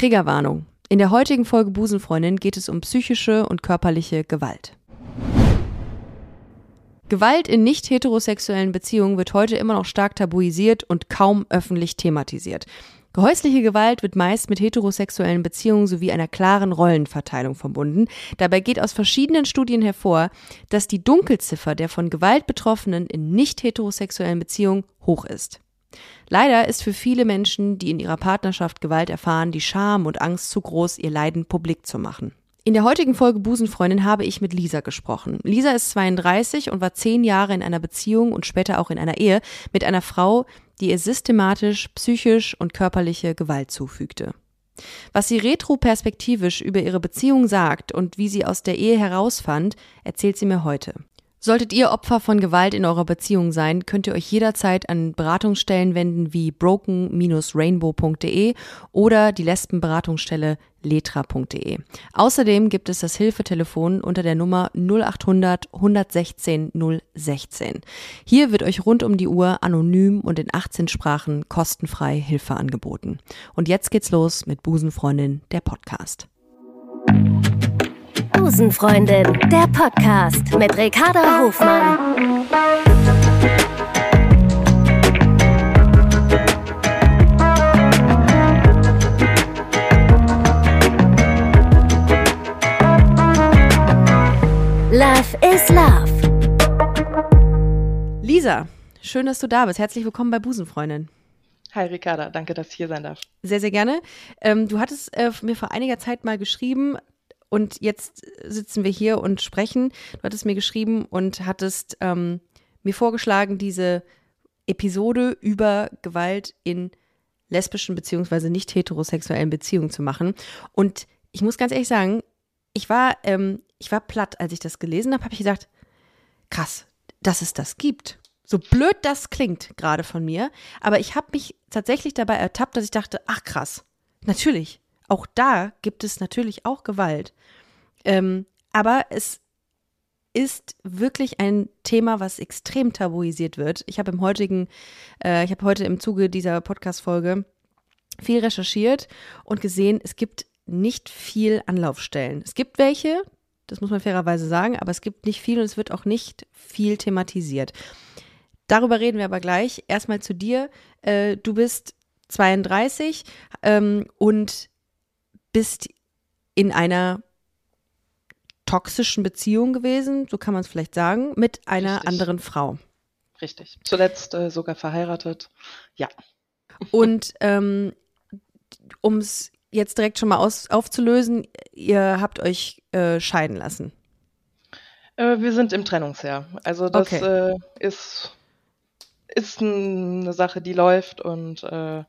Triggerwarnung. In der heutigen Folge Busenfreundin geht es um psychische und körperliche Gewalt. Gewalt in nicht heterosexuellen Beziehungen wird heute immer noch stark tabuisiert und kaum öffentlich thematisiert. Gehäusliche Gewalt wird meist mit heterosexuellen Beziehungen sowie einer klaren Rollenverteilung verbunden. Dabei geht aus verschiedenen Studien hervor, dass die Dunkelziffer der von Gewalt Betroffenen in nicht heterosexuellen Beziehungen hoch ist. Leider ist für viele Menschen, die in ihrer Partnerschaft Gewalt erfahren, die Scham und Angst zu groß, ihr Leiden publik zu machen. In der heutigen Folge Busenfreundin habe ich mit Lisa gesprochen. Lisa ist 32 und war zehn Jahre in einer Beziehung und später auch in einer Ehe mit einer Frau, die ihr systematisch psychisch und körperliche Gewalt zufügte. Was sie retroperspektivisch über ihre Beziehung sagt und wie sie aus der Ehe herausfand, erzählt sie mir heute. Solltet ihr Opfer von Gewalt in eurer Beziehung sein, könnt ihr euch jederzeit an Beratungsstellen wenden wie broken-rainbow.de oder die Lesbenberatungsstelle letra.de. Außerdem gibt es das Hilfetelefon unter der Nummer 0800 116 016. Hier wird euch rund um die Uhr anonym und in 18 Sprachen kostenfrei Hilfe angeboten. Und jetzt geht's los mit Busenfreundin, der Podcast. Busenfreundin, der Podcast mit Ricarda Hofmann. Love is Love. Lisa, schön, dass du da bist. Herzlich willkommen bei Busenfreundin. Hi Ricarda, danke, dass ich hier sein darf. Sehr, sehr gerne. Ähm, du hattest äh, mir vor einiger Zeit mal geschrieben, und jetzt sitzen wir hier und sprechen. Du hattest mir geschrieben und hattest ähm, mir vorgeschlagen, diese Episode über Gewalt in lesbischen beziehungsweise nicht heterosexuellen Beziehungen zu machen. Und ich muss ganz ehrlich sagen, ich war, ähm, ich war platt, als ich das gelesen habe, habe ich gedacht, krass, dass es das gibt. So blöd das klingt gerade von mir, aber ich habe mich tatsächlich dabei ertappt, dass ich dachte, ach krass, natürlich, auch da gibt es natürlich auch Gewalt. Ähm, aber es ist wirklich ein Thema, was extrem tabuisiert wird. Ich habe im heutigen, äh, ich habe heute im Zuge dieser Podcast-Folge viel recherchiert und gesehen, es gibt nicht viel Anlaufstellen. Es gibt welche, das muss man fairerweise sagen, aber es gibt nicht viel und es wird auch nicht viel thematisiert. Darüber reden wir aber gleich. Erstmal zu dir. Äh, du bist 32 ähm, und bist in einer toxischen Beziehung gewesen, so kann man es vielleicht sagen, mit einer Richtig. anderen Frau. Richtig. Zuletzt äh, sogar verheiratet. Ja. Und ähm, um es jetzt direkt schon mal aus, aufzulösen, ihr habt euch äh, scheiden lassen. Äh, wir sind im Trennungsjahr. Also das okay. Äh, ist, ist eine Sache, die läuft und äh,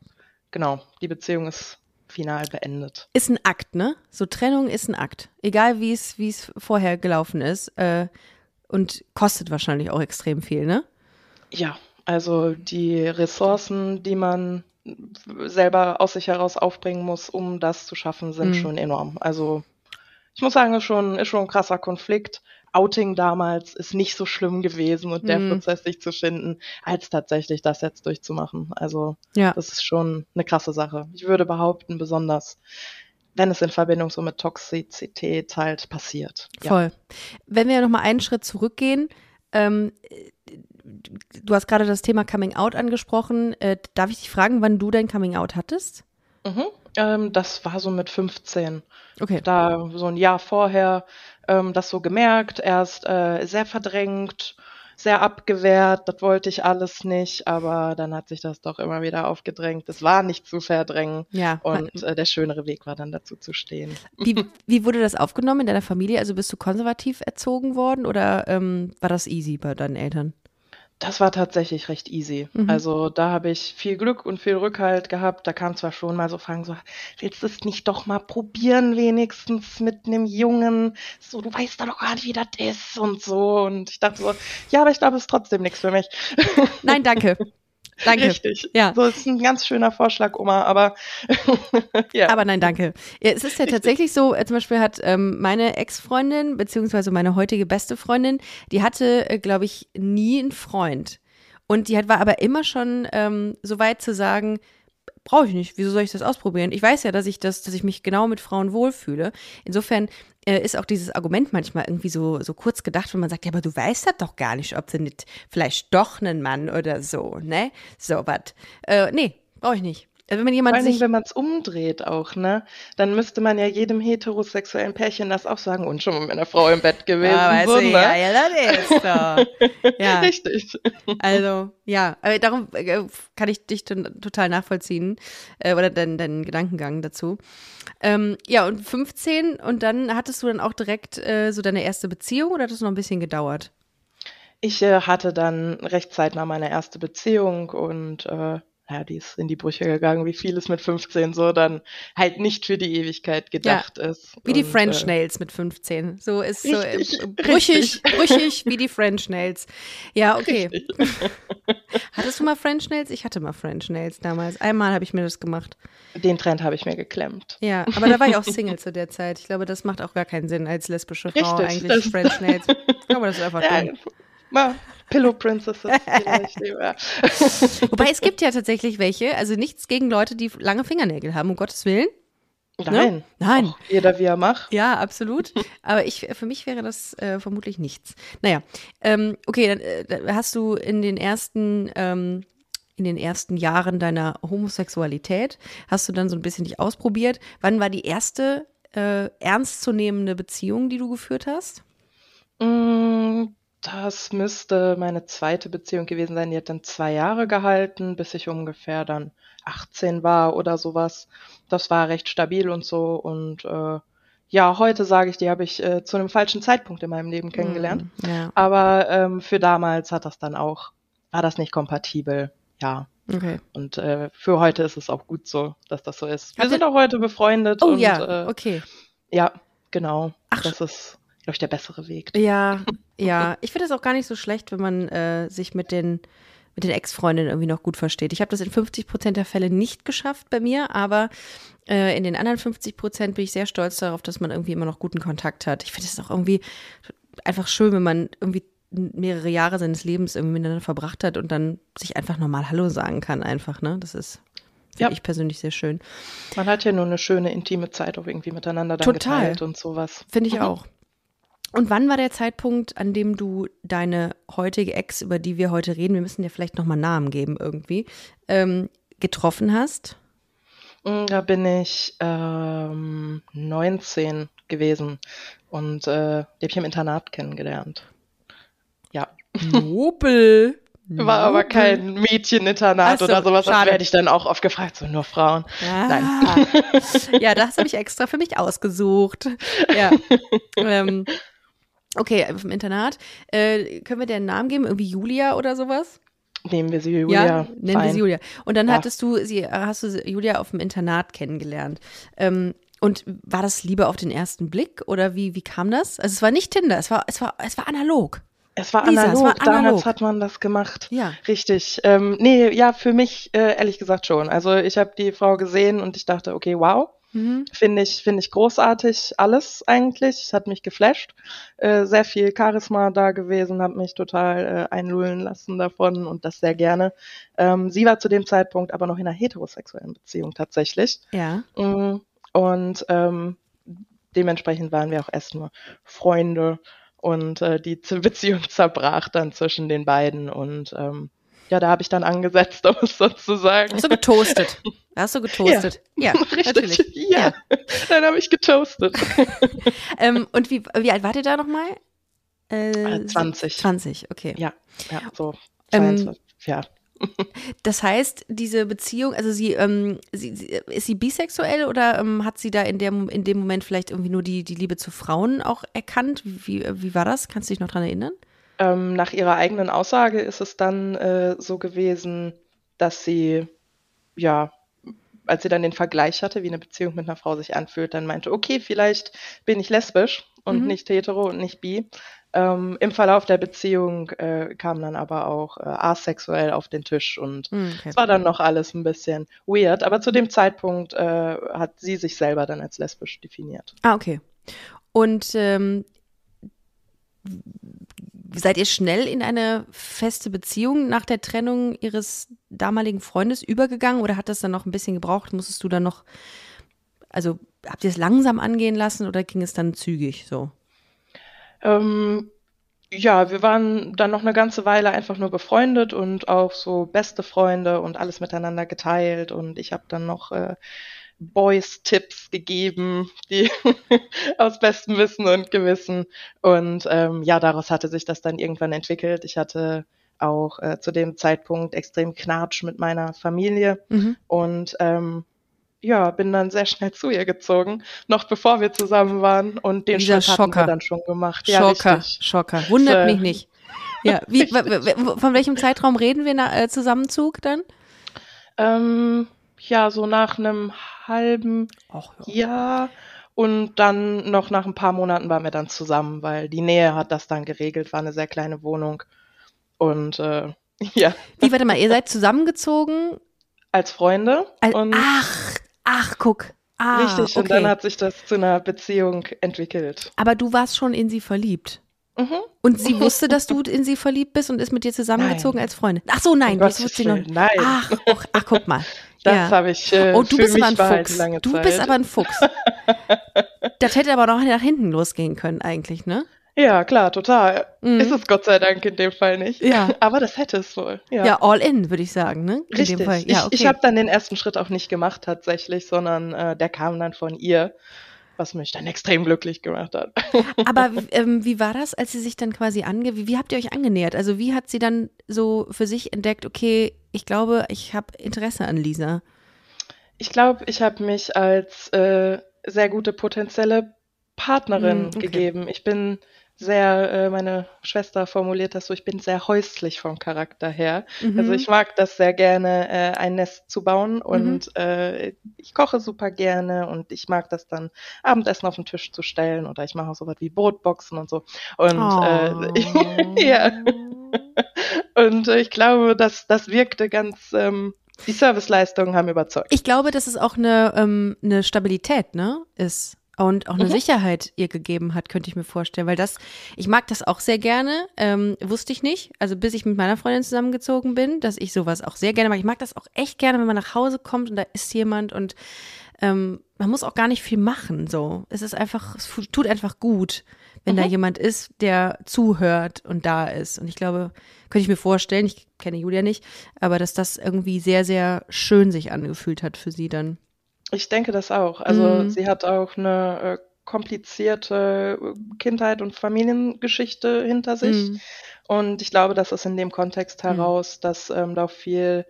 genau, die Beziehung ist final beendet. Ist ein Akt, ne? So Trennung ist ein Akt. Egal wie es, wie es vorher gelaufen ist. Äh, und kostet wahrscheinlich auch extrem viel, ne? Ja, also die Ressourcen, die man selber aus sich heraus aufbringen muss, um das zu schaffen, sind mhm. schon enorm. Also ich muss sagen, ist schon, ist schon ein krasser Konflikt. Outing damals ist nicht so schlimm gewesen und der mhm. Prozess sich zu finden, als tatsächlich das jetzt durchzumachen. Also ja. das ist schon eine krasse Sache. Ich würde behaupten, besonders wenn es in Verbindung so mit Toxizität halt passiert. Voll. Ja. Wenn wir nochmal einen Schritt zurückgehen, ähm, du hast gerade das Thema Coming Out angesprochen. Äh, darf ich dich fragen, wann du dein Coming Out hattest? Mhm. Ähm, das war so mit 15. Okay. Da so ein Jahr vorher ähm, das so gemerkt, erst äh, sehr verdrängt, sehr abgewehrt, das wollte ich alles nicht, aber dann hat sich das doch immer wieder aufgedrängt. Es war nicht zu verdrängen ja. und äh, der schönere Weg war dann dazu zu stehen. Wie, wie wurde das aufgenommen in deiner Familie? Also bist du konservativ erzogen worden oder ähm, war das easy bei deinen Eltern? Das war tatsächlich recht easy. Mhm. Also da habe ich viel Glück und viel Rückhalt gehabt. Da kam zwar schon mal so Fragen so, willst du es nicht doch mal probieren, wenigstens mit einem Jungen? So, du weißt doch noch gar nicht, wie das ist und so. Und ich dachte so, ja, aber ich glaube, es ist trotzdem nichts für mich. Nein, danke. Danke. Richtig. Ja. So ist ein ganz schöner Vorschlag, Oma, aber ja. Aber nein, danke. Ja, es ist ja tatsächlich so, äh, zum Beispiel hat ähm, meine Ex-Freundin, beziehungsweise meine heutige beste Freundin, die hatte, äh, glaube ich, nie einen Freund. Und die hat, war aber immer schon ähm, so weit zu sagen, brauche ich nicht. Wieso soll ich das ausprobieren? Ich weiß ja, dass ich das, dass ich mich genau mit Frauen wohlfühle. Insofern äh, ist auch dieses Argument manchmal irgendwie so, so kurz gedacht, wenn man sagt, ja, aber du weißt das doch gar nicht, ob du nicht vielleicht doch einen Mann oder so, ne? So was. Äh, nee, brauche ich nicht. Also wenn jemand Vor allem, sich wenn man es umdreht auch, ne? Dann müsste man ja jedem heterosexuellen Pärchen das auch sagen und schon mit einer Frau im Bett gewesen. Ja, weißt so, du, ne? ja, ja, das ist so. ja. Richtig. Also, ja, aber darum äh, kann ich dich total nachvollziehen äh, oder deinen, deinen Gedankengang dazu. Ähm, ja, und 15 und dann hattest du dann auch direkt äh, so deine erste Beziehung oder hat das noch ein bisschen gedauert? Ich äh, hatte dann recht zeitnah meine erste Beziehung und äh, ja, die ist in die Brüche gegangen, wie vieles mit 15 so dann halt nicht für die Ewigkeit gedacht ja, ist. Wie die French äh, Nails mit 15. So ist richtig, so äh, brüchig, brüchig wie die French Nails. Ja, okay. Hattest du mal French Nails? Ich hatte mal French Nails damals. Einmal habe ich mir das gemacht. Den Trend habe ich mir geklemmt. Ja, aber da war ich auch Single zu der Zeit. Ich glaube, das macht auch gar keinen Sinn als lesbische Frau richtig, eigentlich French Nails. Ich glaube, das ist einfach ja, dumm. Mal Pillow Princesses vielleicht. Wobei es gibt ja tatsächlich welche, also nichts gegen Leute, die lange Fingernägel haben, um Gottes Willen. Nein. Ne? Nein. Auch jeder wie er macht. Ja, absolut. Aber ich, für mich wäre das äh, vermutlich nichts. Naja, ähm, okay, dann äh, hast du in den ersten, ähm, in den ersten Jahren deiner Homosexualität, hast du dann so ein bisschen dich ausprobiert. Wann war die erste äh, ernstzunehmende Beziehung, die du geführt hast? Mm, das müsste meine zweite Beziehung gewesen sein. Die hat dann zwei Jahre gehalten, bis ich ungefähr dann 18 war oder sowas. Das war recht stabil und so. Und äh, ja, heute sage ich, die habe ich äh, zu einem falschen Zeitpunkt in meinem Leben kennengelernt. Mm, ja. Aber ähm, für damals hat das dann auch, war das nicht kompatibel. Ja. Okay. Und äh, für heute ist es auch gut so, dass das so ist. Wir Hat sind auch heute befreundet. Oh und, ja, äh, okay. Ja, genau. Ach, das ist glaube ich, der bessere Weg. Ja, ja. Ich finde es auch gar nicht so schlecht, wenn man äh, sich mit den, mit den Ex-Freundinnen irgendwie noch gut versteht. Ich habe das in 50 Prozent der Fälle nicht geschafft bei mir, aber äh, in den anderen 50 Prozent bin ich sehr stolz darauf, dass man irgendwie immer noch guten Kontakt hat. Ich finde es auch irgendwie einfach schön, wenn man irgendwie mehrere Jahre seines Lebens irgendwie miteinander verbracht hat und dann sich einfach normal Hallo sagen kann, einfach, ne? Das ist Finde ja. ich persönlich sehr schön. Man hat ja nur eine schöne, intime Zeit auch irgendwie miteinander dann Total. geteilt und sowas. Finde ich mhm. auch. Und wann war der Zeitpunkt, an dem du deine heutige Ex, über die wir heute reden, wir müssen dir vielleicht nochmal Namen geben irgendwie, ähm, getroffen hast? Mm, da bin ich ähm, 19 gewesen und äh, die habe ich im Internat kennengelernt. Ja. Nobel. War aber kein Mädcheninternat so, oder sowas. Das werde ich dann auch oft gefragt, so nur Frauen. Ah. Nein. ja, das habe ich extra für mich ausgesucht. Ja. ähm, Okay, im Internat. Äh, können wir dir einen Namen geben? Irgendwie Julia oder sowas? Nehmen wir sie Julia. Ja, nennen Fein. wir sie Julia. Und dann ja. hattest du sie, hast du Julia auf dem Internat kennengelernt. Ähm, und war das Liebe auf den ersten Blick oder wie, wie kam das? Also es war nicht Tinder, es war, es war, es war analog. Es war, Lisa, analog. es war analog, damals hat man das gemacht. Ja. Richtig. Ähm, nee, ja, für mich äh, ehrlich gesagt schon. Also ich habe die Frau gesehen und ich dachte, okay, wow, Mhm. Finde ich, finde ich großartig alles eigentlich. Hat mich geflasht. Äh, sehr viel Charisma da gewesen, hat mich total äh, einlullen lassen davon und das sehr gerne. Ähm, sie war zu dem Zeitpunkt aber noch in einer heterosexuellen Beziehung tatsächlich. Ja. Mm, und ähm, dementsprechend waren wir auch erst nur Freunde und äh, die Beziehung zerbrach dann zwischen den beiden und ähm, ja, da habe ich dann angesetzt, um es so zu sagen. Hast du getoastet? Hast du getoastet? Ja, ja richtig. Ja, ja. dann habe ich getoastet. ähm, und wie, wie alt wart ihr da nochmal? Äh, 20. 20, okay. Ja, ja so 22, ähm, ja. Das heißt, diese Beziehung, also sie, ähm, sie, sie, ist sie bisexuell oder ähm, hat sie da in, der, in dem Moment vielleicht irgendwie nur die, die Liebe zu Frauen auch erkannt? Wie, wie war das? Kannst du dich noch dran erinnern? Ähm, nach ihrer eigenen Aussage ist es dann äh, so gewesen, dass sie, ja, als sie dann den Vergleich hatte, wie eine Beziehung mit einer Frau sich anfühlt, dann meinte, okay, vielleicht bin ich lesbisch und mhm. nicht hetero und nicht bi. Ähm, Im Verlauf der Beziehung äh, kam dann aber auch äh, asexuell auf den Tisch und mhm, okay. es war dann noch alles ein bisschen weird. Aber zu dem Zeitpunkt äh, hat sie sich selber dann als lesbisch definiert. Ah, okay. Und ähm, seid ihr schnell in eine feste Beziehung nach der Trennung ihres damaligen Freundes übergegangen oder hat das dann noch ein bisschen gebraucht? Musstest du dann noch, also habt ihr es langsam angehen lassen oder ging es dann zügig so? Ähm, ja, wir waren dann noch eine ganze Weile einfach nur befreundet und auch so beste Freunde und alles miteinander geteilt und ich habe dann noch äh, Boys-Tipps gegeben, die aus bestem Wissen und Gewissen. Und ähm, ja, daraus hatte sich das dann irgendwann entwickelt. Ich hatte auch äh, zu dem Zeitpunkt extrem Knatsch mit meiner Familie mhm. und ähm, ja, bin dann sehr schnell zu ihr gezogen, noch bevor wir zusammen waren und den Dieser Schritt hatten wir dann schon gemacht. Ja, Schocker, richtig. Schocker. Wundert mich nicht. Ja, wie, von welchem Zeitraum reden wir nach äh, Zusammenzug dann? Ähm, ja, so nach einem halben Ach, ja. Jahr. Und dann noch nach ein paar Monaten waren wir dann zusammen, weil die Nähe hat das dann geregelt, war eine sehr kleine Wohnung. Und äh, ja. Wie, warte mal, ihr seid zusammengezogen? Als Freunde. Als, ach, ach, guck. Ah, Richtig, okay. und dann hat sich das zu einer Beziehung entwickelt. Aber du warst schon in sie verliebt. Mhm. Und sie wusste, dass du in sie verliebt bist und ist mit dir zusammengezogen nein. als Freundin. Ach so, nein, um das wusste sie noch. Nein. Ach, ach, ach, guck mal. Das ja. habe ich. Äh, oh, du bist aber ein Fuchs. Du bist aber ein Fuchs. das hätte aber noch nach hinten losgehen können, eigentlich, ne? Ja, klar, total. Mhm. Ist es Gott sei Dank in dem Fall nicht. Ja. Aber das hätte es wohl. Ja, ja all in, würde ich sagen, ne? In Richtig. Dem Fall. Ja, okay. Ich, ich habe dann den ersten Schritt auch nicht gemacht tatsächlich, sondern äh, der kam dann von ihr was mich dann extrem glücklich gemacht hat. Aber ähm, wie war das, als sie sich dann quasi ange... Wie, wie, habt ihr euch angenähert? Also wie hat sie dann so für sich entdeckt, okay, ich glaube, ich habe Interesse an Lisa? Ich glaube, ich habe mich als äh, sehr gute potenzielle Partnerin mm, okay. gegeben. Ich bin sehr, äh, meine Schwester formuliert das so, ich bin sehr häuslich vom Charakter her. Mhm. Also ich mag das sehr gerne, äh, ein Nest zu bauen mhm. und mhm. äh, ich koche super gerne und ich mag das dann Abendessen auf den Tisch zu stellen oder ich mache auch so was wie Brotboxen und so. Und oh. äh, ja. und äh, ich glaube, dass das wirkte ganz ähm, die Serviceleistungen haben überzeugt. Ich glaube, dass es auch eine, ähm, eine Stabilität, ne, ist und auch eine mhm. Sicherheit ihr gegeben hat, könnte ich mir vorstellen. Weil das, ich mag das auch sehr gerne, ähm, wusste ich nicht. Also bis ich mit meiner Freundin zusammengezogen bin, dass ich sowas auch sehr gerne mag. Ich mag das auch echt gerne, wenn man nach Hause kommt und da ist jemand und ähm, man muss auch gar nicht viel machen. So, es ist einfach, es tut einfach gut, wenn mhm. da jemand ist, der zuhört und da ist. Und ich glaube, könnte ich mir vorstellen, ich kenne Julia nicht, aber dass das irgendwie sehr, sehr schön sich angefühlt hat für sie dann. Ich denke das auch. Also mhm. sie hat auch eine äh, komplizierte äh, Kindheit und Familiengeschichte hinter sich. Mhm. Und ich glaube, dass es in dem Kontext mhm. heraus, mhm. dass ähm, da viel,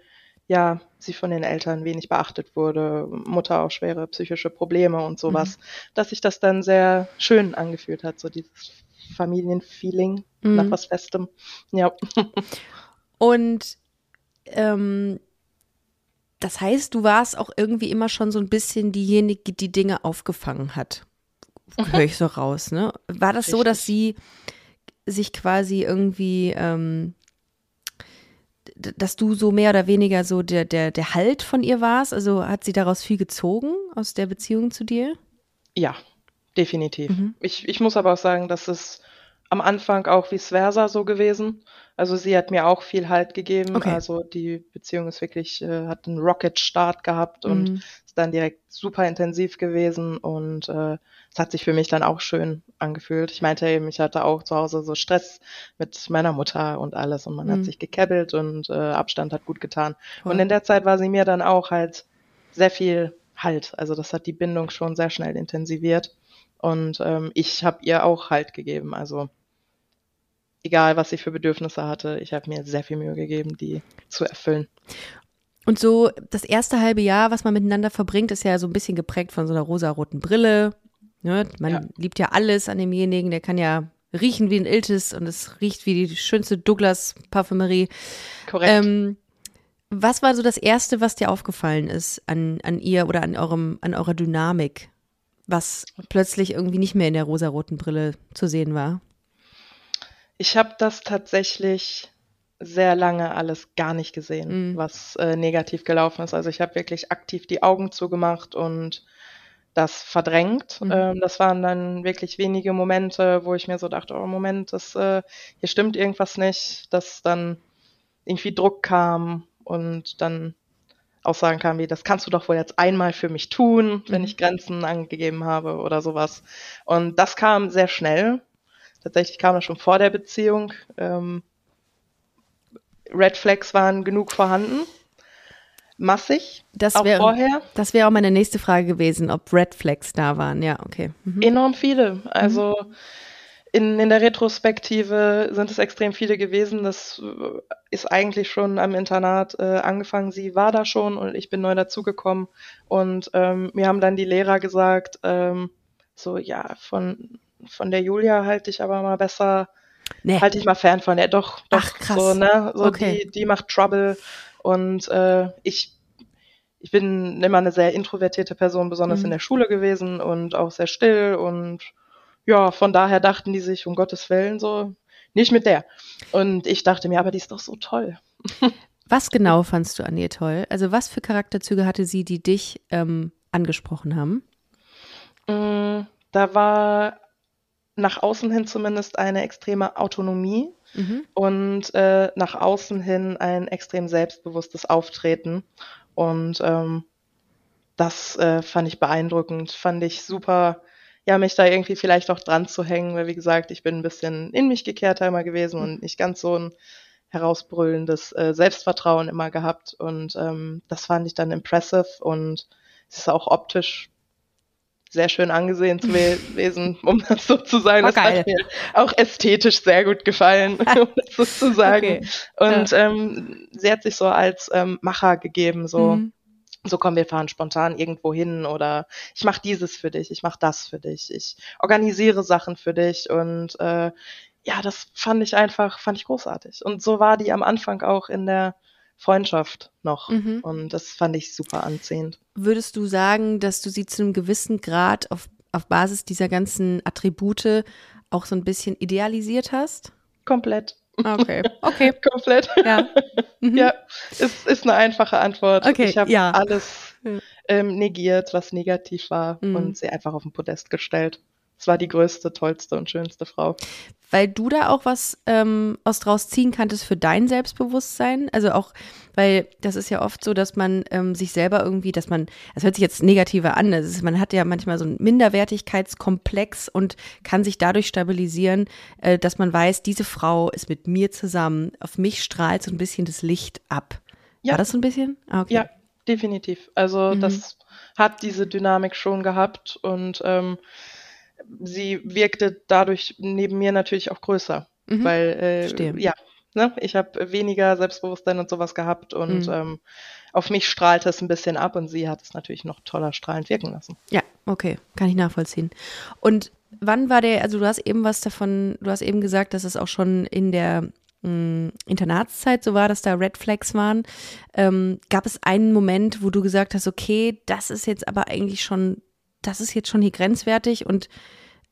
ja, sie von den Eltern wenig beachtet wurde, Mutter auch schwere psychische Probleme und sowas, mhm. dass sich das dann sehr schön angefühlt hat, so dieses Familienfeeling nach mhm. was Festem. Ja. Und ähm, das heißt, du warst auch irgendwie immer schon so ein bisschen diejenige, die Dinge aufgefangen hat. Mhm. Höre ich so raus, ne? War das Richtig. so, dass sie sich quasi irgendwie, ähm, dass du so mehr oder weniger so der, der, der Halt von ihr warst? Also hat sie daraus viel gezogen aus der Beziehung zu dir? Ja, definitiv. Mhm. Ich, ich muss aber auch sagen, dass es am Anfang auch vice versa so gewesen. Also sie hat mir auch viel Halt gegeben. Okay. Also die Beziehung ist wirklich, äh, hat einen Rocket-Start gehabt und mhm. ist dann direkt super intensiv gewesen und äh, es hat sich für mich dann auch schön angefühlt. Ich meinte eben, ich hatte auch zu Hause so Stress mit meiner Mutter und alles und man mhm. hat sich gekebbelt und äh, Abstand hat gut getan. Cool. Und in der Zeit war sie mir dann auch halt sehr viel Halt. Also das hat die Bindung schon sehr schnell intensiviert. Und ähm, ich habe ihr auch Halt gegeben. Also egal was ich für Bedürfnisse hatte, ich habe mir sehr viel Mühe gegeben, die zu erfüllen. Und so das erste halbe Jahr, was man miteinander verbringt, ist ja so ein bisschen geprägt von so einer rosaroten Brille. Ne? Man ja. liebt ja alles an demjenigen, der kann ja riechen wie ein Iltis und es riecht wie die schönste Douglas-Parfümerie. Korrekt. Ähm, was war so das Erste, was dir aufgefallen ist an, an ihr oder an, eurem, an eurer Dynamik, was plötzlich irgendwie nicht mehr in der rosaroten Brille zu sehen war? Ich habe das tatsächlich sehr lange alles gar nicht gesehen, mhm. was äh, negativ gelaufen ist. Also ich habe wirklich aktiv die Augen zugemacht und das verdrängt. Mhm. Ähm, das waren dann wirklich wenige Momente, wo ich mir so dachte, oh Moment, das, äh, hier stimmt irgendwas nicht, dass dann irgendwie Druck kam und dann Aussagen kamen wie, das kannst du doch wohl jetzt einmal für mich tun, wenn mhm. ich Grenzen angegeben habe oder sowas. Und das kam sehr schnell. Tatsächlich kam das schon vor der Beziehung. Ähm, Red Flags waren genug vorhanden massig. Das auch vorher. Das wäre auch meine nächste Frage gewesen, ob Red Flags da waren. Ja, okay. Mhm. Enorm viele. Also mhm. in, in der Retrospektive sind es extrem viele gewesen. Das ist eigentlich schon am Internat äh, angefangen. Sie war da schon und ich bin neu dazugekommen. Und ähm, mir haben dann die Lehrer gesagt, ähm, so ja, von, von der Julia halte ich aber mal besser. Nee. Halte ich mal fern von der, doch, doch, Ach, krass. so, ne? So okay. die, die macht Trouble. Und äh, ich, ich bin immer eine sehr introvertierte Person, besonders mhm. in der Schule gewesen und auch sehr still. Und ja, von daher dachten die sich, um Gottes Willen, so, nicht mit der. Und ich dachte mir, aber die ist doch so toll. Was genau fandst du an ihr toll? Also was für Charakterzüge hatte sie, die dich ähm, angesprochen haben? Mm, da war nach außen hin zumindest eine extreme Autonomie mhm. und äh, nach außen hin ein extrem selbstbewusstes Auftreten. Und ähm, das äh, fand ich beeindruckend, fand ich super, ja, mich da irgendwie vielleicht auch dran zu hängen, weil wie gesagt, ich bin ein bisschen in mich gekehrter immer gewesen mhm. und nicht ganz so ein herausbrüllendes äh, Selbstvertrauen immer gehabt. Und ähm, das fand ich dann impressive und es ist auch optisch sehr schön angesehen zu gewesen, um das so zu sagen. Oh, das geil. hat mir auch ästhetisch sehr gut gefallen, um das so zu sagen. Okay. Und ja. ähm, sie hat sich so als ähm, Macher gegeben, so. Mhm. So kommen wir fahren spontan irgendwo hin oder ich mache dieses für dich, ich mache das für dich, ich organisiere Sachen für dich und äh, ja, das fand ich einfach, fand ich großartig. Und so war die am Anfang auch in der Freundschaft noch. Mhm. Und das fand ich super anziehend. Würdest du sagen, dass du sie zu einem gewissen Grad auf, auf Basis dieser ganzen Attribute auch so ein bisschen idealisiert hast? Komplett. Okay, okay. Komplett. Ja. Mhm. Ja, es ist eine einfache Antwort. Okay, ich habe ja. alles ähm, negiert, was negativ war mhm. und sie einfach auf den Podest gestellt es war die größte, tollste und schönste Frau. Weil du da auch was ähm, aus draus ziehen kanntest für dein Selbstbewusstsein. Also auch, weil das ist ja oft so, dass man ähm, sich selber irgendwie, dass man, das hört sich jetzt negativer an, ist, man hat ja manchmal so einen Minderwertigkeitskomplex und kann sich dadurch stabilisieren, äh, dass man weiß, diese Frau ist mit mir zusammen, auf mich strahlt so ein bisschen das Licht ab. Ja. War das so ein bisschen? Ah, okay. Ja, definitiv. Also mhm. das hat diese Dynamik schon gehabt und ähm, sie wirkte dadurch neben mir natürlich auch größer, mhm. weil äh, ja, ne, ich habe weniger Selbstbewusstsein und sowas gehabt und mhm. ähm, auf mich strahlte es ein bisschen ab und sie hat es natürlich noch toller strahlend wirken lassen. Ja, okay, kann ich nachvollziehen. Und wann war der, also du hast eben was davon, du hast eben gesagt, dass es auch schon in der mh, hm, Internatszeit so war, dass da Red Flags waren. Ähm, gab es einen Moment, wo du gesagt hast, okay, das ist jetzt aber eigentlich schon das ist jetzt schon hier grenzwertig und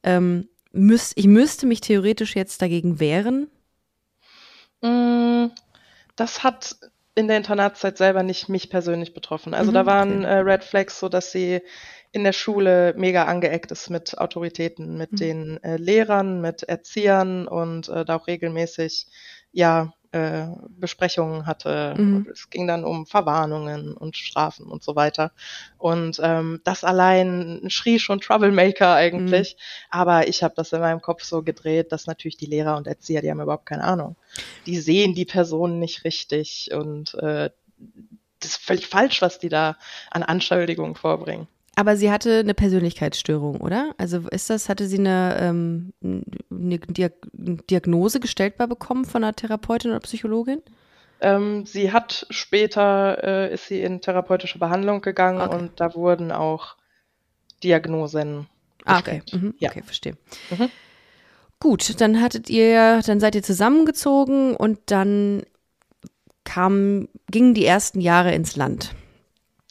ähm, müß, ich müsste mich theoretisch jetzt dagegen wehren? Mm, das hat in der Internatszeit selber nicht mich persönlich betroffen. Also mhm, da waren okay. äh, Red Flags so, dass sie in der Schule mega angeeckt ist mit Autoritäten, mit mhm. den äh, Lehrern, mit Erziehern und äh, da auch regelmäßig ja äh, Besprechungen hatte. Mhm. Es ging dann um Verwarnungen und Strafen und so weiter. Und ähm, das allein schrie schon Troublemaker eigentlich. Mhm. Aber ich habe das in meinem Kopf so gedreht, dass natürlich die Lehrer und Erzieher, die haben überhaupt keine Ahnung. Die sehen die Person nicht richtig und äh, das ist völlig falsch, was die da an Anschuldigungen vorbringen. Aber sie hatte eine Persönlichkeitsstörung, oder? Also ist das, hatte sie eine, ähm, eine Diagnose gestellbar bekommen von einer Therapeutin oder Psychologin? Ähm, sie hat später, äh, ist sie in therapeutische Behandlung gegangen okay. und da wurden auch Diagnosen ah, okay. Mhm. Ja. okay, verstehe. Mhm. Gut, dann hattet ihr, dann seid ihr zusammengezogen und dann kam, gingen die ersten Jahre ins Land.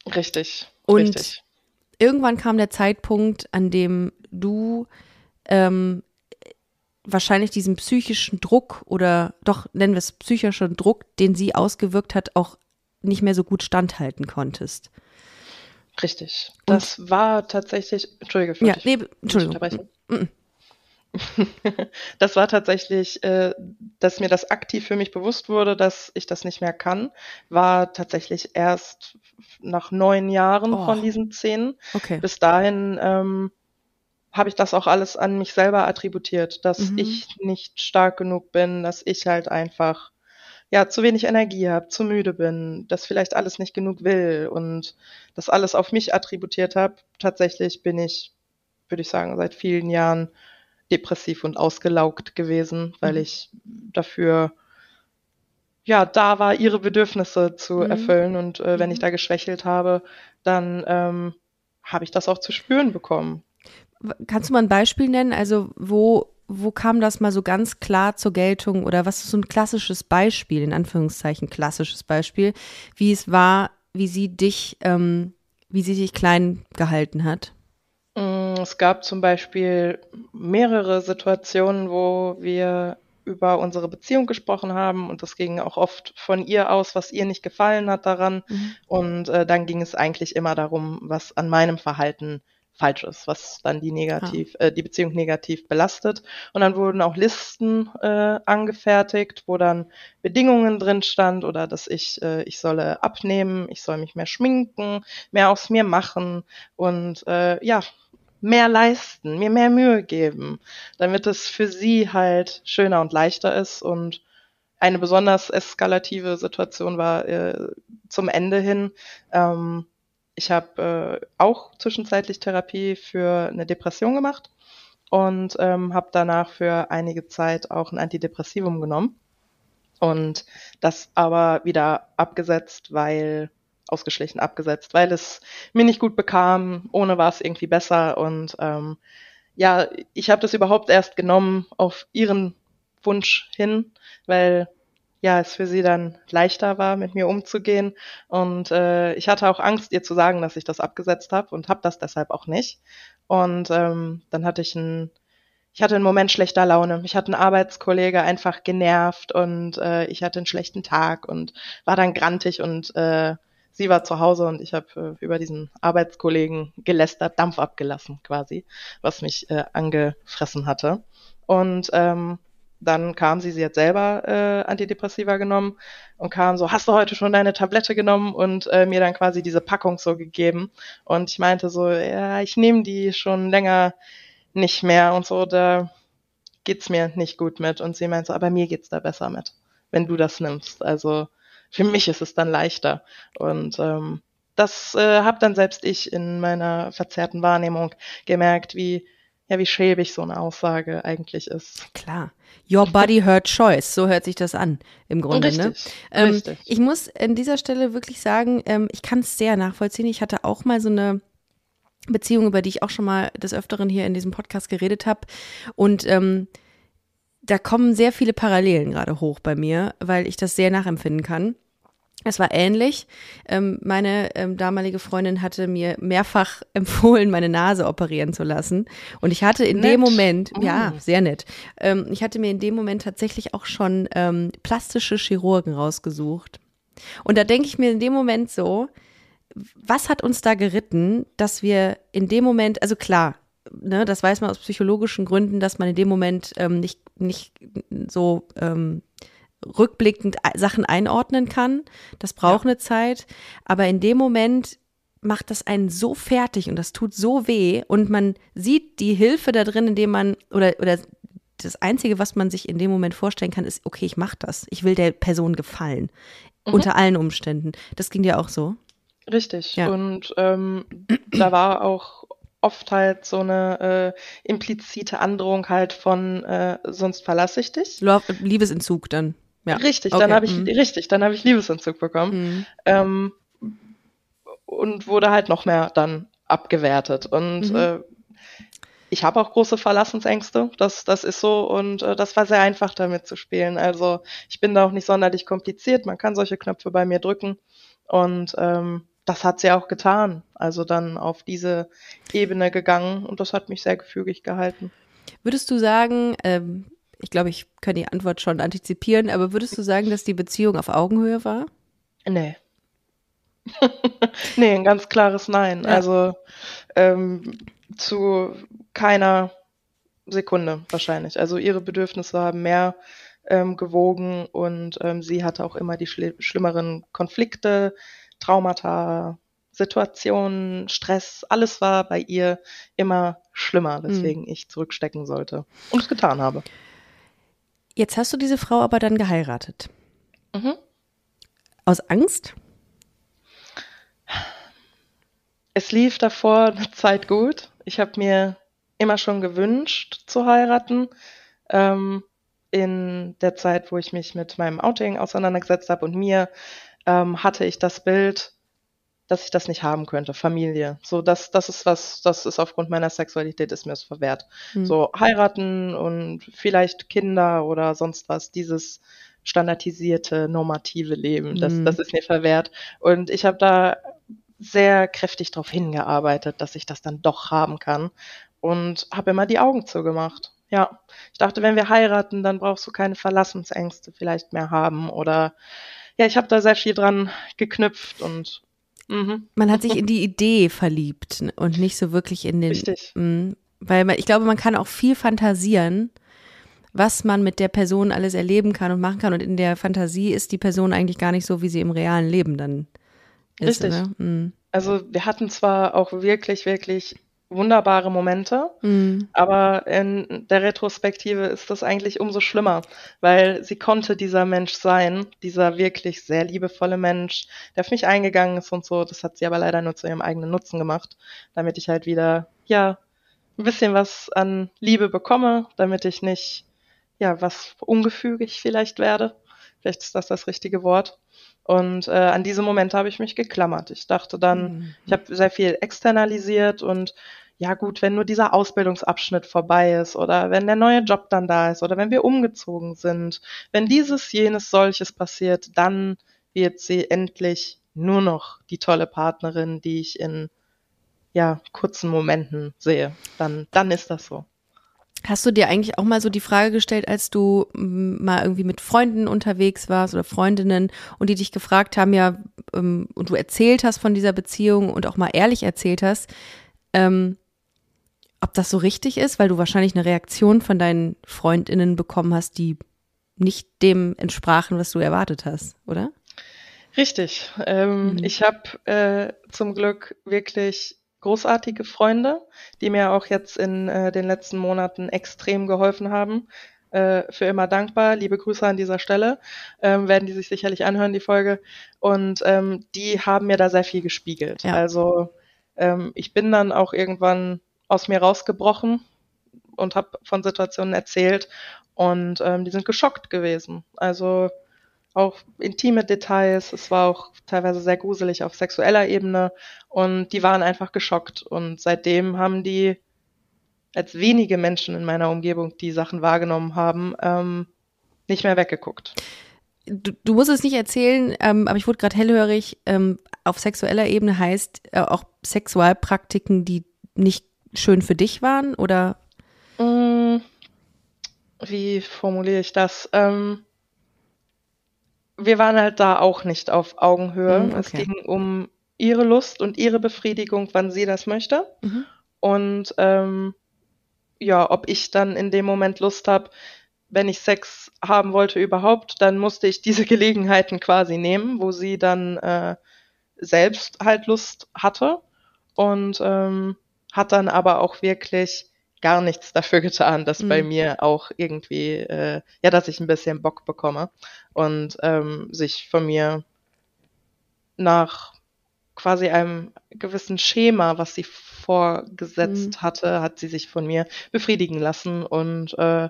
Richtig. Und richtig irgendwann kam der Zeitpunkt, an dem du ähm, wahrscheinlich diesen psychischen Druck oder doch nennen wir es psychischer Druck, den sie ausgewirkt hat, auch nicht mehr so gut standhalten konntest. Richtig. Das und, war tatsächlich, Entschuldige, für ja, nee, Entschuldigung. Mm. das war tatsächlich, äh, dass mir das aktiv für mich bewusst wurde, dass ich das nicht mehr kann, war tatsächlich erst nach neun Jahren oh. von diesen zehn. Okay. Bis dahin ähm, habe ich das auch alles an mich selber attributiert, dass mhm. ich nicht stark genug bin, dass ich halt einfach ja zu wenig Energie habe, zu müde bin, dass vielleicht alles nicht genug will und das alles auf mich attributiert habe. Tatsächlich bin ich, würde ich sagen, seit vielen Jahren depressiv und ausgelaugt gewesen, weil mhm. ich dafür ja da war, ihre Bedürfnisse zu mhm. erfüllen und äh, wenn ich mhm. da geschwächelt habe, dann ähm, habe ich das auch zu spüren bekommen. Kannst du mal ein Beispiel nennen? Also wo wo kam das mal so ganz klar zur Geltung oder was ist so ein klassisches Beispiel, in Anführungszeichen klassisches Beispiel, wie es war, wie sie dich, ähm, wie sie dich klein gehalten hat? Mm, es gab zum Beispiel mehrere Situationen, wo wir über unsere Beziehung gesprochen haben und das ging auch oft von ihr aus, was ihr nicht gefallen hat daran. Mhm. Und äh, dann ging es eigentlich immer darum, was an meinem Verhalten falsch ist, was dann die negativ, ah. äh, die Beziehung negativ belastet. Und dann wurden auch Listen äh, angefertigt, wo dann Bedingungen drin stand oder dass ich, äh, ich solle abnehmen, ich soll mich mehr schminken, mehr aus mir machen und äh, ja, mehr leisten, mir mehr Mühe geben, damit es für sie halt schöner und leichter ist. Und eine besonders eskalative Situation war äh, zum Ende hin. Ähm, ich habe äh, auch zwischenzeitlich Therapie für eine Depression gemacht und ähm, habe danach für einige Zeit auch ein Antidepressivum genommen und das aber wieder abgesetzt, weil ausgeschlichen abgesetzt, weil es mir nicht gut bekam. Ohne war es irgendwie besser und ähm, ja, ich habe das überhaupt erst genommen auf ihren Wunsch hin, weil ja, es für sie dann leichter war, mit mir umzugehen. Und äh, ich hatte auch Angst, ihr zu sagen, dass ich das abgesetzt habe und habe das deshalb auch nicht. Und ähm, dann hatte ich ein, ich hatte einen Moment schlechter Laune. Ich hatte einen Arbeitskollege einfach genervt und äh, ich hatte einen schlechten Tag und war dann grantig und äh, sie war zu Hause und ich habe äh, über diesen Arbeitskollegen gelästert, Dampf abgelassen quasi, was mich äh, angefressen hatte. Und ähm, dann kam sie, sie hat selber äh, Antidepressiva genommen und kam so, hast du heute schon deine Tablette genommen und äh, mir dann quasi diese Packung so gegeben. Und ich meinte so, ja, ich nehme die schon länger nicht mehr und so, da geht's mir nicht gut mit. Und sie meinte so, aber mir geht's da besser mit, wenn du das nimmst. Also für mich ist es dann leichter. Und ähm, das äh, habe dann selbst ich in meiner verzerrten Wahrnehmung gemerkt, wie ja, wie schäbig so eine Aussage eigentlich ist. Klar. Your body her choice, so hört sich das an im Grunde. Ne? Richtig, ne? Ähm, richtig. Ich muss an dieser Stelle wirklich sagen, ähm, ich kann es sehr nachvollziehen. Ich hatte auch mal so eine Beziehung, über die ich auch schon mal des Öfteren hier in diesem Podcast geredet habe. Und ähm, da kommen sehr viele Parallelen gerade hoch bei mir, weil ich das sehr nachempfinden kann. Es war ähnlich. Ähm, meine ähm, damalige Freundin hatte mir mehrfach empfohlen, meine Nase operieren zu lassen. Und ich hatte in nett. dem Moment, oh. ja, sehr nett. Ähm, ich hatte mir in dem Moment tatsächlich auch schon plastische Chirurgen rausgesucht. Und da denke ich mir in dem Moment so, was hat uns da geritten, dass wir in dem Moment, also klar, ne, das weiß man aus psychologischen Gründen, dass man in dem Moment ähm, nicht, nicht so ähm, rückblickend Sachen einordnen kann. Das braucht ja. eine Zeit. Aber in dem Moment macht das einen so fertig und das tut so weh und man sieht die Hilfe da drin, indem man oder oder das einzige, was man sich in dem Moment vorstellen kann, ist okay, ich mache das. Ich will der Person gefallen mhm. unter allen Umständen. Das ging dir auch so. Richtig. Ja. Und ähm, da war auch oft halt so eine äh, implizite Androhung halt von äh, sonst verlasse ich dich. Liebesentzug dann. Ja. Richtig, okay. dann habe ich mhm. richtig, dann habe ich Liebesentzug bekommen mhm. ähm, und wurde halt noch mehr dann abgewertet und mhm. äh, ich habe auch große Verlassensängste, das, das ist so und äh, das war sehr einfach damit zu spielen. Also ich bin da auch nicht sonderlich kompliziert, man kann solche Knöpfe bei mir drücken und ähm, das hat sie auch getan. Also dann auf diese Ebene gegangen und das hat mich sehr gefügig gehalten. Würdest du sagen, ähm, ich glaube, ich kann die Antwort schon antizipieren, aber würdest du sagen, dass die Beziehung auf Augenhöhe war? Nee. nee, ein ganz klares Nein. Ja. Also ähm, zu keiner Sekunde wahrscheinlich. Also ihre Bedürfnisse haben mehr ähm, gewogen und ähm, sie hatte auch immer die schli schlimmeren Konflikte, Traumata, Situationen, Stress, alles war bei ihr immer schlimmer, weswegen mhm. ich zurückstecken sollte und es getan habe. Jetzt hast du diese Frau aber dann geheiratet. Mhm. Aus Angst? Es lief davor eine Zeit gut. Ich habe mir immer schon gewünscht zu heiraten. Ähm, in der Zeit, wo ich mich mit meinem Outing auseinandergesetzt habe und mir, ähm, hatte ich das Bild, dass ich das nicht haben könnte, Familie. So, das, das ist was, das ist aufgrund meiner Sexualität ist mir es verwehrt. Mhm. So, heiraten und vielleicht Kinder oder sonst was, dieses standardisierte, normative Leben, das, mhm. das ist mir verwehrt. Und ich habe da sehr kräftig darauf hingearbeitet, dass ich das dann doch haben kann und habe immer die Augen zugemacht. Ja, ich dachte, wenn wir heiraten, dann brauchst du keine Verlassensängste vielleicht mehr haben oder ja, ich habe da sehr viel dran geknüpft und mhm. man hat sich in die Idee verliebt und nicht so wirklich in den. Richtig. Mh, weil man, ich glaube, man kann auch viel fantasieren, was man mit der Person alles erleben kann und machen kann. Und in der Fantasie ist die Person eigentlich gar nicht so, wie sie im realen Leben dann ist. Richtig. Mhm. Also wir hatten zwar auch wirklich, wirklich wunderbare Momente, mhm. aber in der Retrospektive ist das eigentlich umso schlimmer, weil sie konnte dieser Mensch sein, dieser wirklich sehr liebevolle Mensch, der auf mich eingegangen ist und so. Das hat sie aber leider nur zu ihrem eigenen Nutzen gemacht, damit ich halt wieder, ja, ein bisschen was an Liebe bekomme, damit ich nicht, ja, was ungefügig vielleicht werde. Vielleicht ist das das richtige Wort. Und äh, an diese Momente habe ich mich geklammert. Ich dachte dann, mhm. ich habe sehr viel externalisiert und ja gut, wenn nur dieser Ausbildungsabschnitt vorbei ist oder wenn der neue Job dann da ist oder wenn wir umgezogen sind, wenn dieses, jenes, solches passiert, dann wird sie endlich nur noch die tolle Partnerin, die ich in ja, kurzen Momenten sehe. Dann, dann ist das so. Hast du dir eigentlich auch mal so die Frage gestellt, als du mm, mal irgendwie mit Freunden unterwegs warst oder Freundinnen und die dich gefragt haben, ja, ähm, und du erzählt hast von dieser Beziehung und auch mal ehrlich erzählt hast, ähm, ob das so richtig ist, weil du wahrscheinlich eine Reaktion von deinen Freundinnen bekommen hast, die nicht dem entsprachen, was du erwartet hast, oder? Richtig. Ähm, mhm. Ich habe äh, zum Glück wirklich großartige Freunde, die mir auch jetzt in äh, den letzten Monaten extrem geholfen haben. Äh, für immer dankbar. Liebe Grüße an dieser Stelle. Ähm, werden die sich sicherlich anhören, die Folge. Und ähm, die haben mir da sehr viel gespiegelt. Ja. Also ähm, ich bin dann auch irgendwann aus mir rausgebrochen und habe von Situationen erzählt und ähm, die sind geschockt gewesen. Also auch intime Details. Es war auch teilweise sehr gruselig auf sexueller Ebene und die waren einfach geschockt. Und seitdem haben die als wenige Menschen in meiner Umgebung, die Sachen wahrgenommen haben, ähm, nicht mehr weggeguckt. Du, du musst es nicht erzählen, ähm, aber ich wurde gerade hellhörig. Ähm, auf sexueller Ebene heißt äh, auch Sexualpraktiken, die nicht schön für dich waren, oder? Mm, wie formuliere ich das? Ähm, wir waren halt da auch nicht auf Augenhöhe. Mhm, okay. Es ging um ihre Lust und ihre Befriedigung, wann sie das möchte. Mhm. Und ähm, ja, ob ich dann in dem Moment Lust habe, wenn ich Sex haben wollte überhaupt, dann musste ich diese Gelegenheiten quasi nehmen, wo sie dann äh, selbst halt Lust hatte. Und ähm, hat dann aber auch wirklich gar nichts dafür getan, dass mhm. bei mir auch irgendwie, äh, ja, dass ich ein bisschen Bock bekomme und ähm, sich von mir nach quasi einem gewissen Schema, was sie vorgesetzt mhm. hatte, hat sie sich von mir befriedigen lassen und äh,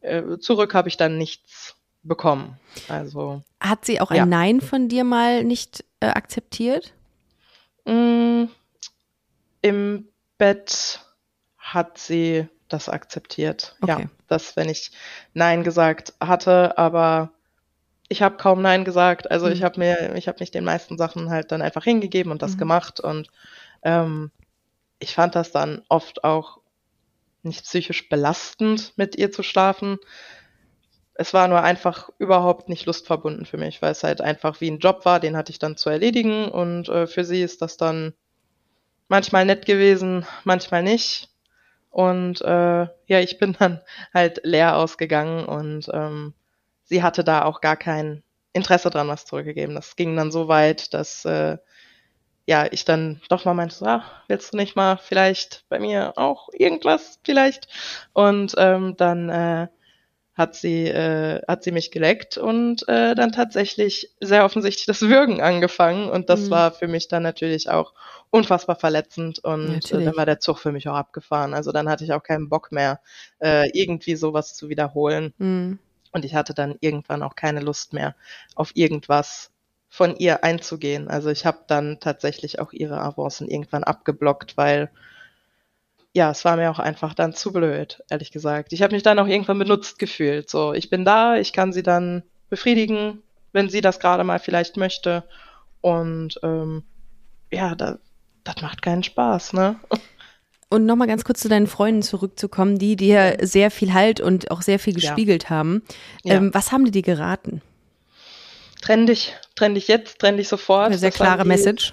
äh, zurück habe ich dann nichts bekommen. Also hat sie auch ein ja. Nein von dir mal nicht äh, akzeptiert? Mm, Im Bett hat sie das akzeptiert. Okay. Ja, dass wenn ich Nein gesagt hatte, aber ich habe kaum Nein gesagt. Also mhm. ich habe mir, ich habe mich den meisten Sachen halt dann einfach hingegeben und das mhm. gemacht und ähm, ich fand das dann oft auch nicht psychisch belastend, mit ihr zu schlafen. es war nur einfach überhaupt nicht lustverbunden für mich, weil es halt einfach wie ein Job war, den hatte ich dann zu erledigen und äh, für sie ist das dann manchmal nett gewesen, manchmal nicht. Und äh, ja, ich bin dann halt leer ausgegangen und ähm, sie hatte da auch gar kein Interesse dran, was zurückgegeben. Das ging dann so weit, dass äh, ja, ich dann doch mal meinte, ah, willst du nicht mal vielleicht bei mir auch irgendwas vielleicht? Und ähm, dann äh, hat sie äh, hat sie mich geleckt und äh, dann tatsächlich sehr offensichtlich das Würgen angefangen und das mhm. war für mich dann natürlich auch unfassbar verletzend und äh, dann war der Zug für mich auch abgefahren. Also dann hatte ich auch keinen Bock mehr äh, irgendwie sowas zu wiederholen mhm. und ich hatte dann irgendwann auch keine Lust mehr auf irgendwas von ihr einzugehen. Also ich habe dann tatsächlich auch ihre Avancen irgendwann abgeblockt, weil ja, es war mir auch einfach dann zu blöd, ehrlich gesagt. Ich habe mich dann auch irgendwann benutzt gefühlt. So, ich bin da, ich kann sie dann befriedigen, wenn sie das gerade mal vielleicht möchte. Und ähm, ja, da, das macht keinen Spaß, ne? Und nochmal ganz kurz zu deinen Freunden zurückzukommen, die dir sehr viel Halt und auch sehr viel gespiegelt ja. haben. Ähm, ja. Was haben die dir geraten? trenn dich, trenn dich jetzt, trenn dich sofort. Eine sehr das klare die, Message.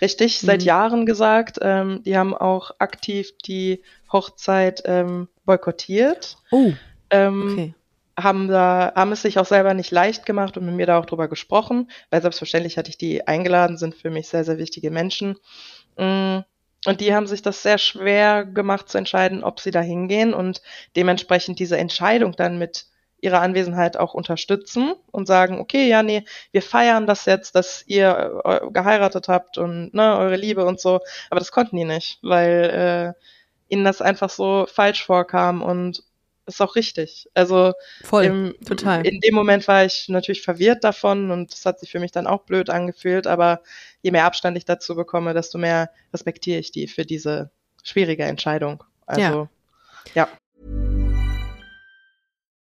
Richtig, seit mhm. Jahren gesagt. Ähm, die haben auch aktiv die Hochzeit ähm, boykottiert. Oh. Ähm, okay. Haben da, haben es sich auch selber nicht leicht gemacht und mit mir da auch drüber gesprochen, weil selbstverständlich hatte ich die eingeladen, sind für mich sehr, sehr wichtige Menschen. Mm, und die haben sich das sehr schwer gemacht zu entscheiden, ob sie da hingehen und dementsprechend diese Entscheidung dann mit ihre Anwesenheit auch unterstützen und sagen, okay, ja, nee, wir feiern das jetzt, dass ihr äh, geheiratet habt und ne, eure Liebe und so. Aber das konnten die nicht, weil äh, ihnen das einfach so falsch vorkam und ist auch richtig. Also Voll, im, total. In dem Moment war ich natürlich verwirrt davon und es hat sich für mich dann auch blöd angefühlt, aber je mehr Abstand ich dazu bekomme, desto mehr respektiere ich die für diese schwierige Entscheidung. Also ja. ja.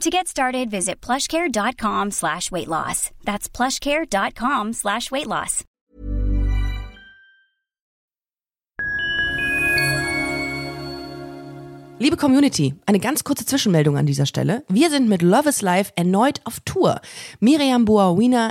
To get started, visit plushcare.com slash weight loss. That's plushcare.com slash weight loss. Liebe Community, eine ganz kurze Zwischenmeldung an dieser Stelle. Wir sind mit Love is Life erneut auf Tour. Miriam Boawina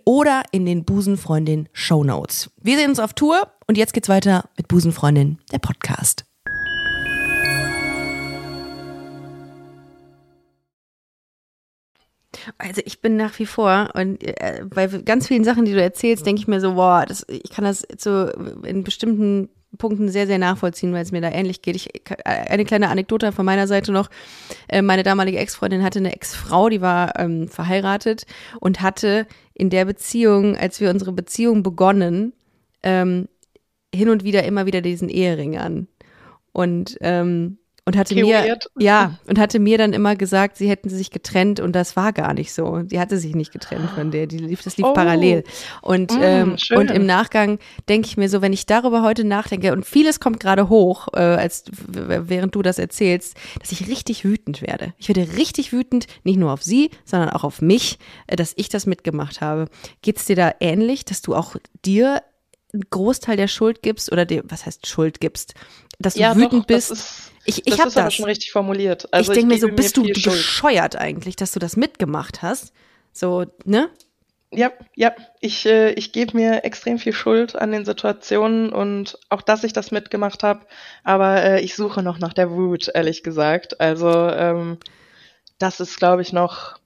oder in den Busenfreundin Show Notes. Wir sehen uns auf Tour und jetzt geht's weiter mit Busenfreundin, der Podcast. Also ich bin nach wie vor und äh, bei ganz vielen Sachen, die du erzählst, denke ich mir so, boah, das, ich kann das so in bestimmten Punkten sehr, sehr nachvollziehen, weil es mir da ähnlich geht. Ich, eine kleine Anekdote von meiner Seite noch. Äh, meine damalige Ex-Freundin hatte eine Ex-Frau, die war ähm, verheiratet und hatte in der Beziehung, als wir unsere Beziehung begonnen, ähm, hin und wieder immer wieder diesen Ehering an. Und ähm, und hatte mir ja und hatte mir dann immer gesagt, sie hätten sich getrennt und das war gar nicht so. Sie hatte sich nicht getrennt von der, die lief, das lief oh. parallel. Und mm, ähm, und im Nachgang denke ich mir so, wenn ich darüber heute nachdenke und vieles kommt gerade hoch, äh, als während du das erzählst, dass ich richtig wütend werde. Ich werde richtig wütend, nicht nur auf sie, sondern auch auf mich, äh, dass ich das mitgemacht habe. Geht's dir da ähnlich, dass du auch dir einen Großteil der Schuld gibst oder dir, was heißt Schuld gibst, dass du ja, wütend doch, bist? Ich, ich habe das. schon richtig formuliert. Also ich denke mir so, bist du bescheuert eigentlich, dass du das mitgemacht hast? So, ne? Ja, ja, ich, äh, ich gebe mir extrem viel Schuld an den Situationen und auch, dass ich das mitgemacht habe. Aber äh, ich suche noch nach der Wut, ehrlich gesagt. Also ähm, das ist, glaube ich, noch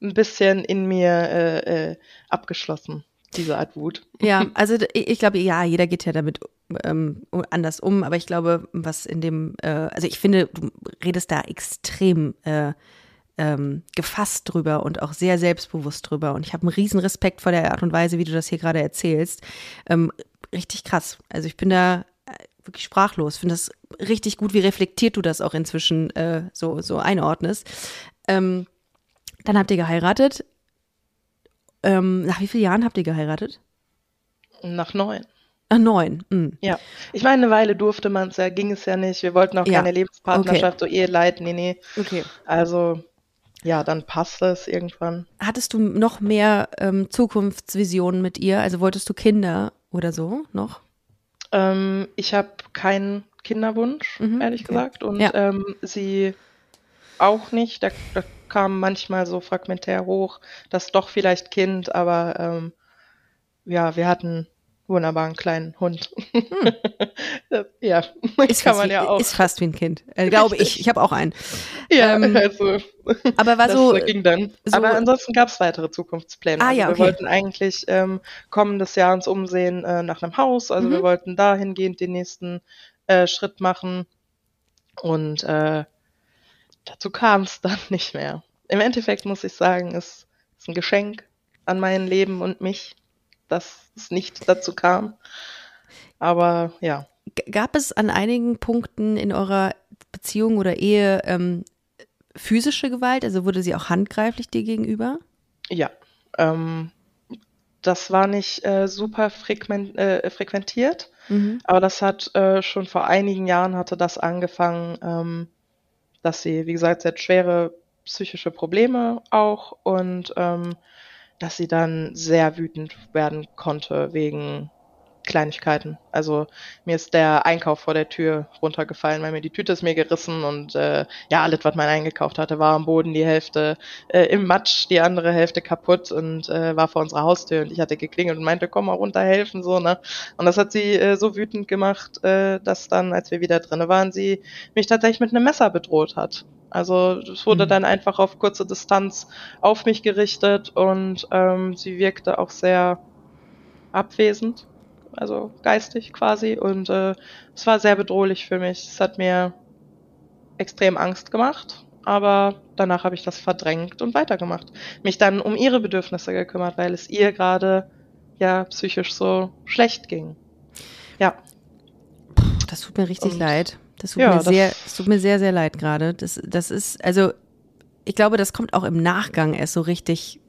ein bisschen in mir äh, äh, abgeschlossen. Diese Art Wut. Ja, also ich glaube, ja, jeder geht ja damit ähm, anders um, aber ich glaube, was in dem, äh, also ich finde, du redest da extrem äh, ähm, gefasst drüber und auch sehr selbstbewusst drüber. Und ich habe einen riesen Respekt vor der Art und Weise, wie du das hier gerade erzählst. Ähm, richtig krass. Also ich bin da äh, wirklich sprachlos. Finde das richtig gut, wie reflektiert du das auch inzwischen äh, so, so einordnest. Ähm, dann habt ihr geheiratet. Ähm, nach wie vielen Jahren habt ihr geheiratet? Nach neun. Nach neun. Mhm. Ja. Ich meine, eine Weile durfte man es ja, ging es ja nicht. Wir wollten auch ja. keine Lebenspartnerschaft, okay. so Eheleid, nee, nee. Okay. Also ja, dann passt es irgendwann. Hattest du noch mehr ähm, Zukunftsvisionen mit ihr? Also wolltest du Kinder oder so noch? Ähm, ich habe keinen Kinderwunsch, mhm, ehrlich okay. gesagt. Und ja. ähm, sie auch nicht. Da, da, kam manchmal so fragmentär hoch, dass doch vielleicht Kind, aber ähm, ja, wir hatten wunderbaren kleinen Hund. Hm. ja, ist kann man wie, ja auch. Ist fast wie ein Kind, äh, glaube ich. Ich habe auch einen. Ja, ähm, also. Aber war so. ging dann. So, aber ansonsten gab es weitere Zukunftspläne. Ah, also ja, okay. Wir wollten eigentlich ähm, kommendes Jahr uns umsehen äh, nach einem Haus. Also mhm. wir wollten dahingehend den nächsten äh, Schritt machen. Und äh, dazu kam es dann nicht mehr. Im Endeffekt muss ich sagen, es ist ein Geschenk an mein Leben und mich dass es nicht dazu kam. Aber ja. Gab es an einigen Punkten in eurer Beziehung oder Ehe ähm, physische Gewalt? Also wurde sie auch handgreiflich dir gegenüber? Ja. Ähm, das war nicht äh, super frequent, äh, frequentiert, mhm. aber das hat äh, schon vor einigen Jahren hatte das angefangen, ähm, dass sie, wie gesagt, sie hat schwere psychische Probleme auch und ähm, dass sie dann sehr wütend werden konnte wegen Kleinigkeiten. Also mir ist der Einkauf vor der Tür runtergefallen, weil mir die Tüte ist mir gerissen und äh, ja, alles, was man eingekauft hatte, war am Boden, die Hälfte äh, im Matsch, die andere Hälfte kaputt und äh, war vor unserer Haustür und ich hatte geklingelt und meinte, komm mal runter helfen, so, ne? Und das hat sie äh, so wütend gemacht, äh, dass dann, als wir wieder drinnen waren, sie mich tatsächlich mit einem Messer bedroht hat. Also es wurde mhm. dann einfach auf kurze Distanz auf mich gerichtet und ähm, sie wirkte auch sehr abwesend, also geistig quasi. Und äh, es war sehr bedrohlich für mich. Es hat mir extrem Angst gemacht, aber danach habe ich das verdrängt und weitergemacht. Mich dann um ihre Bedürfnisse gekümmert, weil es ihr gerade ja psychisch so schlecht ging. Ja. Das tut mir richtig und leid. Das tut, ja, mir, sehr, das tut mir sehr, sehr leid gerade. Das, das ist, also, ich glaube, das kommt auch im Nachgang erst so richtig,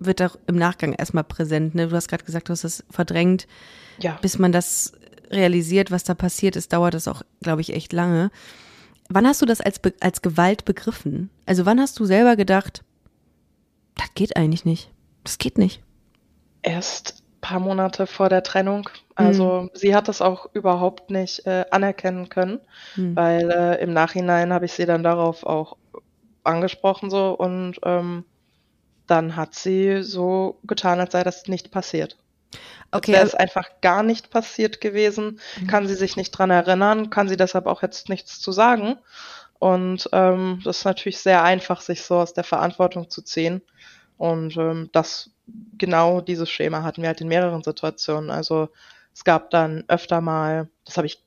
wird auch im Nachgang erstmal präsent. Ne? Du hast gerade gesagt, du hast das verdrängt. Ja. Bis man das realisiert, was da passiert ist, dauert das auch, glaube ich, echt lange. Wann hast du das als, als Gewalt begriffen? Also wann hast du selber gedacht, das geht eigentlich nicht. Das geht nicht. Erst paar Monate vor der Trennung. Also mhm. sie hat das auch überhaupt nicht äh, anerkennen können, mhm. weil äh, im Nachhinein habe ich sie dann darauf auch angesprochen so und ähm, dann hat sie so getan, als sei das nicht passiert. Okay. Wäre es einfach gar nicht passiert gewesen, mhm. kann sie sich nicht dran erinnern, kann sie deshalb auch jetzt nichts zu sagen. Und ähm, das ist natürlich sehr einfach, sich so aus der Verantwortung zu ziehen. Und ähm, das genau dieses Schema hatten wir halt in mehreren Situationen. Also es gab dann öfter mal, das habe ich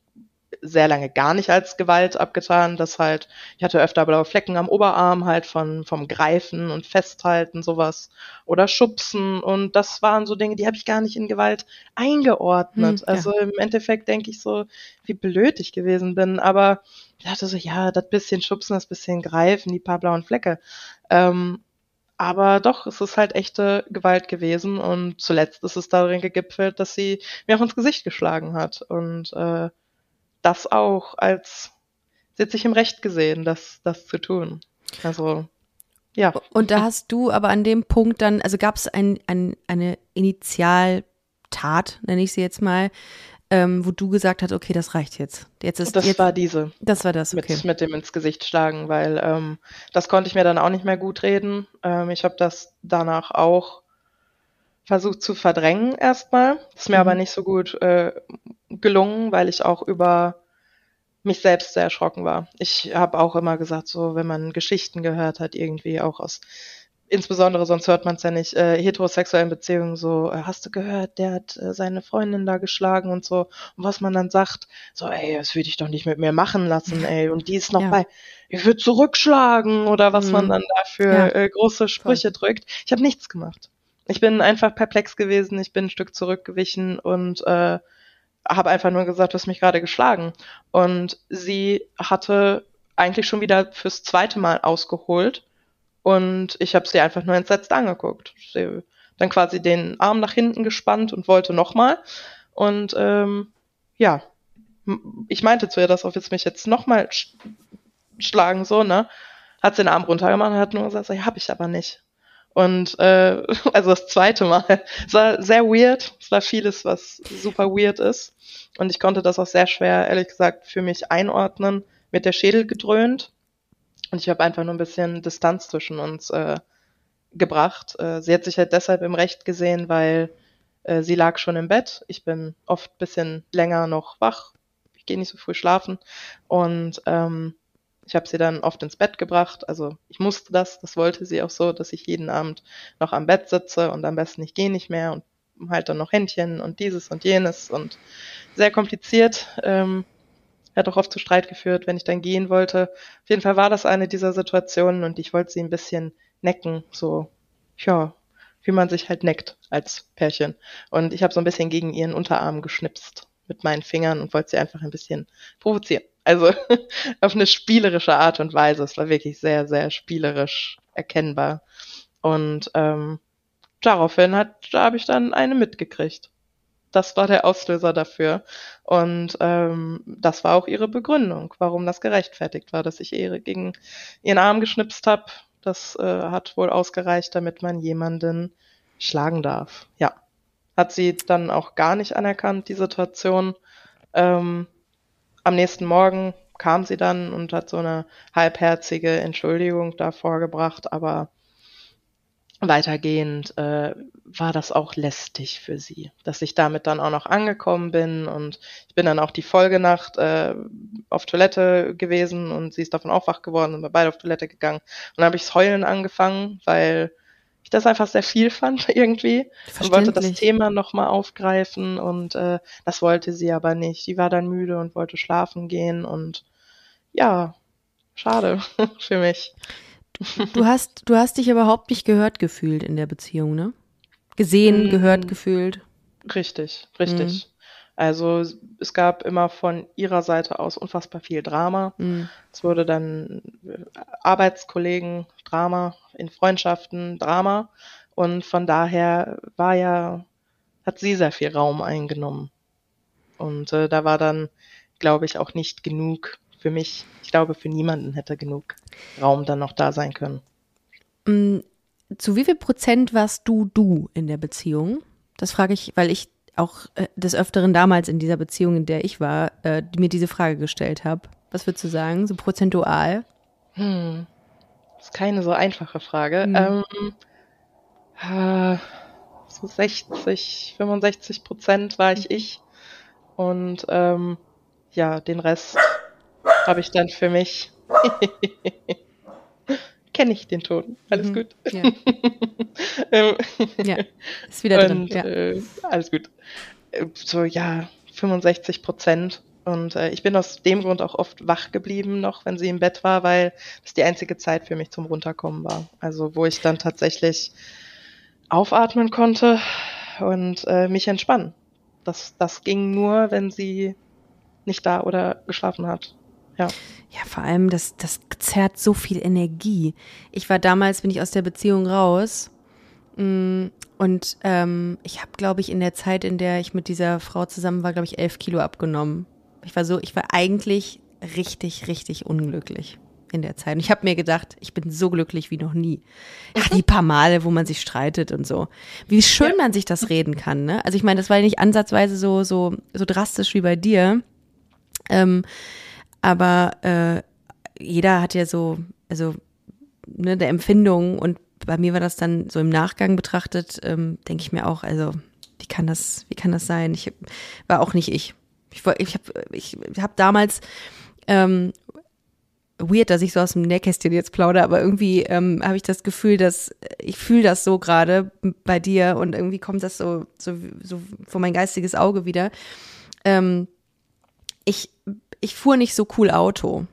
sehr lange gar nicht als Gewalt abgetan, dass halt, ich hatte öfter blaue Flecken am Oberarm halt von, vom Greifen und Festhalten, sowas. Oder Schubsen und das waren so Dinge, die habe ich gar nicht in Gewalt eingeordnet. Hm, ja. Also im Endeffekt denke ich so, wie blöd ich gewesen bin, aber ich dachte so, ja, das bisschen Schubsen, das bisschen Greifen, die paar blauen Flecke. Ähm, aber doch, es ist halt echte Gewalt gewesen und zuletzt ist es darin gegipfelt, dass sie mir auch ins Gesicht geschlagen hat. Und äh, das auch als, sie hat sich im Recht gesehen, das, das zu tun. Also, ja. Und da hast du aber an dem Punkt dann, also gab es ein, ein, eine Initialtat, nenne ich sie jetzt mal, ähm, wo du gesagt hast, okay, das reicht jetzt. Jetzt ist das jetzt, war diese. Das war das, okay. Mit, mit dem ins Gesicht schlagen, weil ähm, das konnte ich mir dann auch nicht mehr gut reden. Ähm, ich habe das danach auch versucht zu verdrängen erstmal. Ist mir mhm. aber nicht so gut äh, gelungen, weil ich auch über mich selbst sehr erschrocken war. Ich habe auch immer gesagt, so wenn man Geschichten gehört hat, irgendwie auch aus insbesondere, sonst hört man es ja nicht, äh, heterosexuellen Beziehungen so, äh, hast du gehört, der hat äh, seine Freundin da geschlagen und so. Und was man dann sagt, so, ey, das würde ich doch nicht mit mir machen lassen, ey. Und die ist noch ja. bei, ich würde zurückschlagen oder was mhm. man dann dafür ja. äh, große Sprüche Voll. drückt. Ich habe nichts gemacht. Ich bin einfach perplex gewesen, ich bin ein Stück zurückgewichen und äh, habe einfach nur gesagt, du hast mich gerade geschlagen. Und sie hatte eigentlich schon wieder fürs zweite Mal ausgeholt und ich habe sie einfach nur entsetzt angeguckt. Sie dann quasi den Arm nach hinten gespannt und wollte nochmal. Und ähm, ja, ich meinte zu ihr, dass ob jetzt mich jetzt nochmal sch schlagen, so, ne? Hat sie den Arm runtergemacht und hat nur gesagt, ja, hab ich aber nicht. Und äh, also das zweite Mal. Es war sehr weird. Es war vieles, was super weird ist. Und ich konnte das auch sehr schwer, ehrlich gesagt, für mich einordnen. Mit der Schädel gedröhnt. Und ich habe einfach nur ein bisschen Distanz zwischen uns äh, gebracht. Äh, sie hat sich halt deshalb im Recht gesehen, weil äh, sie lag schon im Bett. Ich bin oft bisschen länger noch wach. Ich gehe nicht so früh schlafen. Und ähm, ich habe sie dann oft ins Bett gebracht. Also ich musste das, das wollte sie auch so, dass ich jeden Abend noch am Bett sitze und am besten ich gehe nicht mehr und halt dann noch Händchen und dieses und jenes und sehr kompliziert. Ähm, hat auch oft zu Streit geführt, wenn ich dann gehen wollte. Auf jeden Fall war das eine dieser Situationen und ich wollte sie ein bisschen necken, so, ja, wie man sich halt neckt als Pärchen. Und ich habe so ein bisschen gegen ihren Unterarm geschnipst mit meinen Fingern und wollte sie einfach ein bisschen provozieren. Also auf eine spielerische Art und Weise. Es war wirklich sehr, sehr spielerisch erkennbar. Und ähm, daraufhin hat, da habe ich dann eine mitgekriegt das war der Auslöser dafür. Und ähm, das war auch ihre Begründung, warum das gerechtfertigt war, dass ich ihr gegen ihren Arm geschnipst habe. Das äh, hat wohl ausgereicht, damit man jemanden schlagen darf. Ja. Hat sie dann auch gar nicht anerkannt, die Situation. Ähm, am nächsten Morgen kam sie dann und hat so eine halbherzige Entschuldigung da vorgebracht, aber weitergehend äh, war das auch lästig für sie, dass ich damit dann auch noch angekommen bin. Und ich bin dann auch die Folgenacht äh, auf Toilette gewesen und sie ist davon auch wach geworden und wir beide auf Toilette gegangen. Und dann habe ich Heulen angefangen, weil ich das einfach sehr viel fand irgendwie und wollte das Thema nochmal aufgreifen und äh, das wollte sie aber nicht. Die war dann müde und wollte schlafen gehen und ja, schade für mich. Du hast, du hast dich überhaupt nicht gehört gefühlt in der Beziehung, ne? Gesehen, mm. gehört, gefühlt. Richtig, richtig. Mm. Also es gab immer von ihrer Seite aus unfassbar viel Drama. Mm. Es wurde dann äh, Arbeitskollegen Drama, in Freundschaften Drama. Und von daher war ja, hat sie sehr viel Raum eingenommen. Und äh, da war dann, glaube ich, auch nicht genug für mich, ich glaube, für niemanden hätte genug Raum dann noch da sein können. Mm, zu wie viel Prozent warst du du in der Beziehung? Das frage ich, weil ich auch äh, des Öfteren damals in dieser Beziehung, in der ich war, äh, mir diese Frage gestellt habe. Was würdest du sagen, so prozentual? Hm. Das ist keine so einfache Frage. Hm. Ähm, äh, so 60, 65 Prozent war ich ich. Und ähm, ja, den Rest habe ich dann für mich. Kenne ich den Ton. Alles mhm. gut. Ja. Ähm, ja. ist wieder drin. Und, ja. Äh, alles gut. Äh, so, ja, 65 Prozent. Und äh, ich bin aus dem Grund auch oft wach geblieben noch, wenn sie im Bett war, weil das die einzige Zeit für mich zum Runterkommen war. Also wo ich dann tatsächlich aufatmen konnte und äh, mich entspannen. Das, das ging nur, wenn sie nicht da oder geschlafen hat. Ja. Ja, vor allem, das, das zerrt so viel Energie. Ich war damals, bin ich aus der Beziehung raus. Mm, und ähm, ich habe, glaube ich, in der Zeit, in der ich mit dieser Frau zusammen war, glaube ich, elf Kilo abgenommen. Ich war so, ich war eigentlich richtig, richtig unglücklich in der Zeit. Und ich habe mir gedacht, ich bin so glücklich wie noch nie. Ja, die paar Male, wo man sich streitet und so. Wie schön ja. man sich das reden kann, ne? Also ich meine, das war ja nicht ansatzweise so, so, so drastisch wie bei dir. Ähm, aber äh, jeder hat ja so, also ne, der Empfindung und bei mir war das dann so im Nachgang betrachtet, ähm, denke ich mir auch, also wie kann das, wie kann das sein? Ich war auch nicht ich. Ich, ich habe ich hab damals ähm, weird, dass ich so aus dem Nähkästchen jetzt plaudere, aber irgendwie ähm, habe ich das Gefühl, dass ich fühle das so gerade bei dir und irgendwie kommt das so, so, so vor mein geistiges Auge wieder. Ähm, ich, ich fuhr nicht so cool Auto.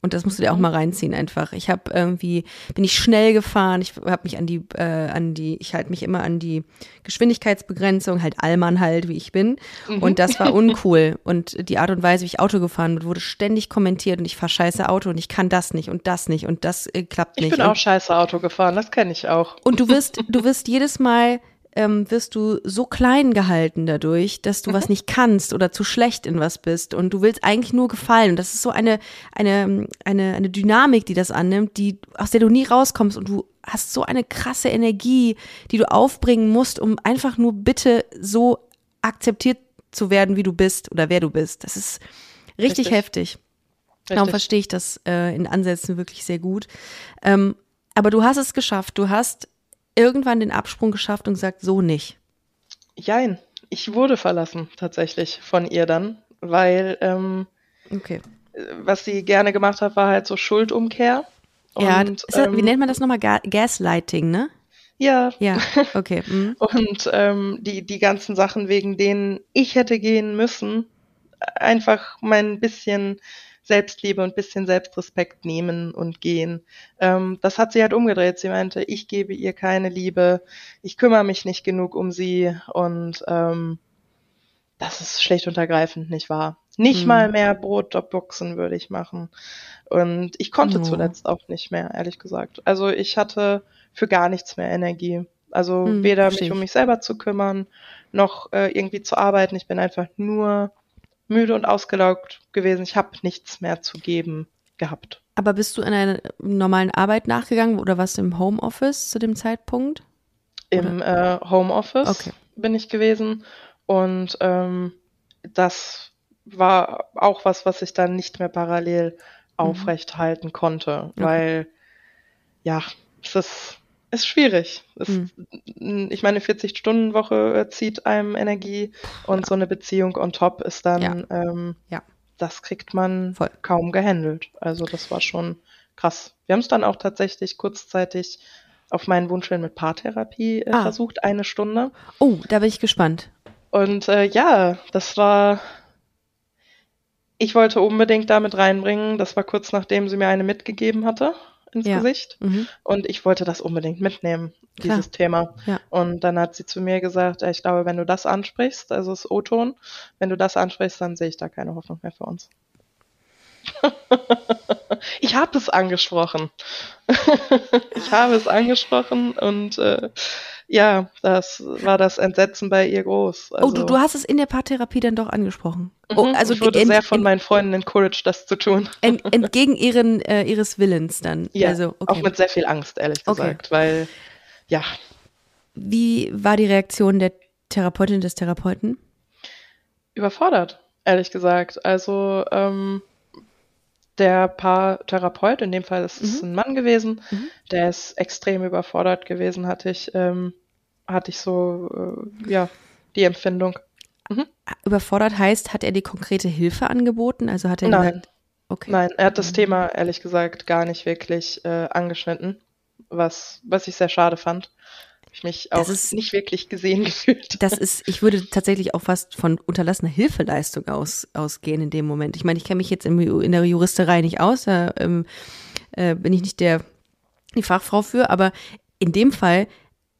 Und das musst du dir auch mhm. mal reinziehen einfach. Ich habe irgendwie, bin ich schnell gefahren, ich habe mich an die, äh, an die, ich halte mich immer an die Geschwindigkeitsbegrenzung, halt Allmann halt, wie ich bin. Mhm. Und das war uncool. Und die Art und Weise, wie ich Auto gefahren bin, wurde ständig kommentiert und ich fahre scheiße Auto und ich kann das nicht und das nicht und das äh, klappt nicht. Ich bin und, auch scheiße Auto gefahren, das kenne ich auch. Und du wirst, du wirst jedes Mal ähm, wirst du so klein gehalten dadurch, dass du mhm. was nicht kannst oder zu schlecht in was bist und du willst eigentlich nur gefallen. Und das ist so eine, eine, eine, eine Dynamik, die das annimmt, die, aus der du nie rauskommst und du hast so eine krasse Energie, die du aufbringen musst, um einfach nur bitte so akzeptiert zu werden, wie du bist oder wer du bist. Das ist richtig, richtig. heftig. Richtig. Darum verstehe ich das äh, in Ansätzen wirklich sehr gut. Ähm, aber du hast es geschafft. Du hast irgendwann den Absprung geschafft und gesagt, so nicht? Jein, ich wurde verlassen tatsächlich von ihr dann, weil ähm, okay. was sie gerne gemacht hat, war halt so Schuldumkehr. Ja, und, das, ähm, wie nennt man das nochmal? Ga Gaslighting, ne? Ja. Ja, okay. Mhm. und ähm, die, die ganzen Sachen, wegen denen ich hätte gehen müssen, einfach mein bisschen Selbstliebe und bisschen Selbstrespekt nehmen und gehen. Ähm, das hat sie halt umgedreht. Sie meinte, ich gebe ihr keine Liebe, ich kümmere mich nicht genug um sie und ähm, das ist schlecht und ergreifend nicht wahr. Nicht mhm. mal mehr Brotjobboxen würde ich machen. Und ich konnte oh. zuletzt auch nicht mehr, ehrlich gesagt. Also ich hatte für gar nichts mehr Energie. Also mhm, weder mich um mich selber zu kümmern, noch äh, irgendwie zu arbeiten. Ich bin einfach nur müde und ausgelaugt gewesen. Ich habe nichts mehr zu geben gehabt. Aber bist du in einer normalen Arbeit nachgegangen oder warst du im Homeoffice zu dem Zeitpunkt? Im äh, Homeoffice okay. bin ich gewesen und ähm, das war auch was, was ich dann nicht mehr parallel mhm. aufrecht halten konnte, okay. weil ja, es ist ist schwierig. Es, mhm. Ich meine, 40-Stunden-Woche zieht einem Energie und ja. so eine Beziehung on top ist dann, ja. Ähm, ja. das kriegt man Voll. kaum gehandelt. Also das war schon krass. Wir haben es dann auch tatsächlich kurzzeitig auf meinen Wunsch hin mit Paartherapie äh, ah. versucht, eine Stunde. Oh, da bin ich gespannt. Und äh, ja, das war. Ich wollte unbedingt damit reinbringen. Das war kurz nachdem sie mir eine mitgegeben hatte ins ja. Gesicht. Mhm. Und ich wollte das unbedingt mitnehmen, Klar. dieses Thema. Ja. Und dann hat sie zu mir gesagt, ich glaube, wenn du das ansprichst, also das O-Ton, wenn du das ansprichst, dann sehe ich da keine Hoffnung mehr für uns. ich habe es angesprochen. ich habe es angesprochen und äh, ja, das war das Entsetzen bei ihr groß. Also, oh, du, du hast es in der Paartherapie dann doch angesprochen. Mhm, oh, also ich wurde sehr von meinen Freunden encouraged, das zu tun. Ent, entgegen ihren, äh, ihres Willens dann. Ja, also, okay. auch mit sehr viel Angst, ehrlich gesagt, okay. weil, ja. Wie war die Reaktion der Therapeutin des Therapeuten? Überfordert, ehrlich gesagt. Also, ähm, der Paartherapeut, in dem Fall ist es mhm. ein Mann gewesen, mhm. der ist extrem überfordert gewesen, hatte ich, ähm, hatte ich so, äh, ja, die Empfindung. Mhm. Überfordert heißt, hat er die konkrete Hilfe angeboten? Also hat er Nein. gesagt, okay. Nein, er hat das mhm. Thema ehrlich gesagt gar nicht wirklich äh, angeschnitten, was, was ich sehr schade fand ich mich auch ist, nicht wirklich gesehen gefühlt. Das ist, ich würde tatsächlich auch fast von unterlassener Hilfeleistung aus, ausgehen in dem Moment. Ich meine, ich kenne mich jetzt in der Juristerei nicht aus, da ähm, äh, bin ich nicht der, die Fachfrau für, aber in dem Fall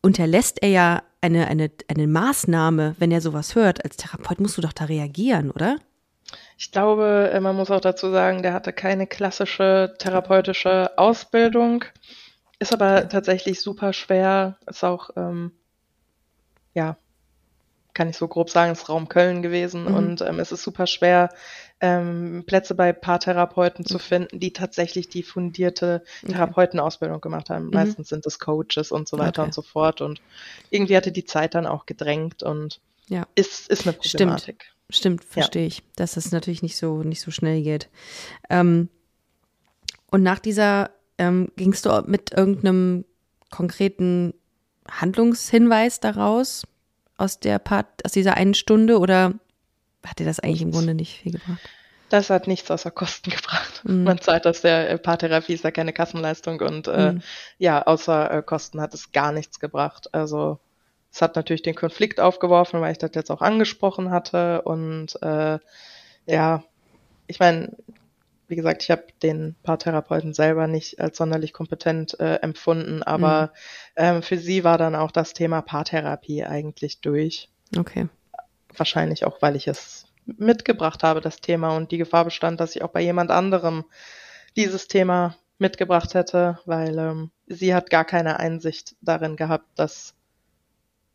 unterlässt er ja eine, eine, eine Maßnahme, wenn er sowas hört. Als Therapeut musst du doch da reagieren, oder? Ich glaube, äh, man muss auch dazu sagen, der hatte keine klassische therapeutische Ausbildung. Ist aber tatsächlich super schwer. Ist auch, ähm, ja, kann ich so grob sagen, ist Raum Köln gewesen mhm. und ähm, es ist super schwer, ähm, Plätze bei Paartherapeuten zu finden, die tatsächlich die fundierte Therapeutenausbildung gemacht haben. Mhm. Meistens sind es Coaches und so weiter okay. und so fort und irgendwie hatte die Zeit dann auch gedrängt und ja. ist, ist eine Problematik. Stimmt, Stimmt verstehe ja. ich, dass das natürlich nicht so, nicht so schnell geht. Ähm, und nach dieser ähm, gingst du mit irgendeinem konkreten Handlungshinweis daraus aus der Part, aus dieser einen Stunde oder hat dir das eigentlich im Grunde nicht viel gebracht? Das hat nichts außer Kosten gebracht. Mhm. Man zahlt aus der äh, Paartherapie, ist ja keine Kassenleistung und äh, mhm. ja, außer äh, Kosten hat es gar nichts gebracht. Also es hat natürlich den Konflikt aufgeworfen, weil ich das jetzt auch angesprochen hatte und äh, ja, ich meine, wie gesagt, ich habe den Paartherapeuten selber nicht als sonderlich kompetent äh, empfunden, aber mhm. ähm, für sie war dann auch das Thema Paartherapie eigentlich durch. Okay. Wahrscheinlich auch, weil ich es mitgebracht habe, das Thema, und die Gefahr bestand, dass ich auch bei jemand anderem dieses Thema mitgebracht hätte, weil ähm, sie hat gar keine Einsicht darin gehabt, dass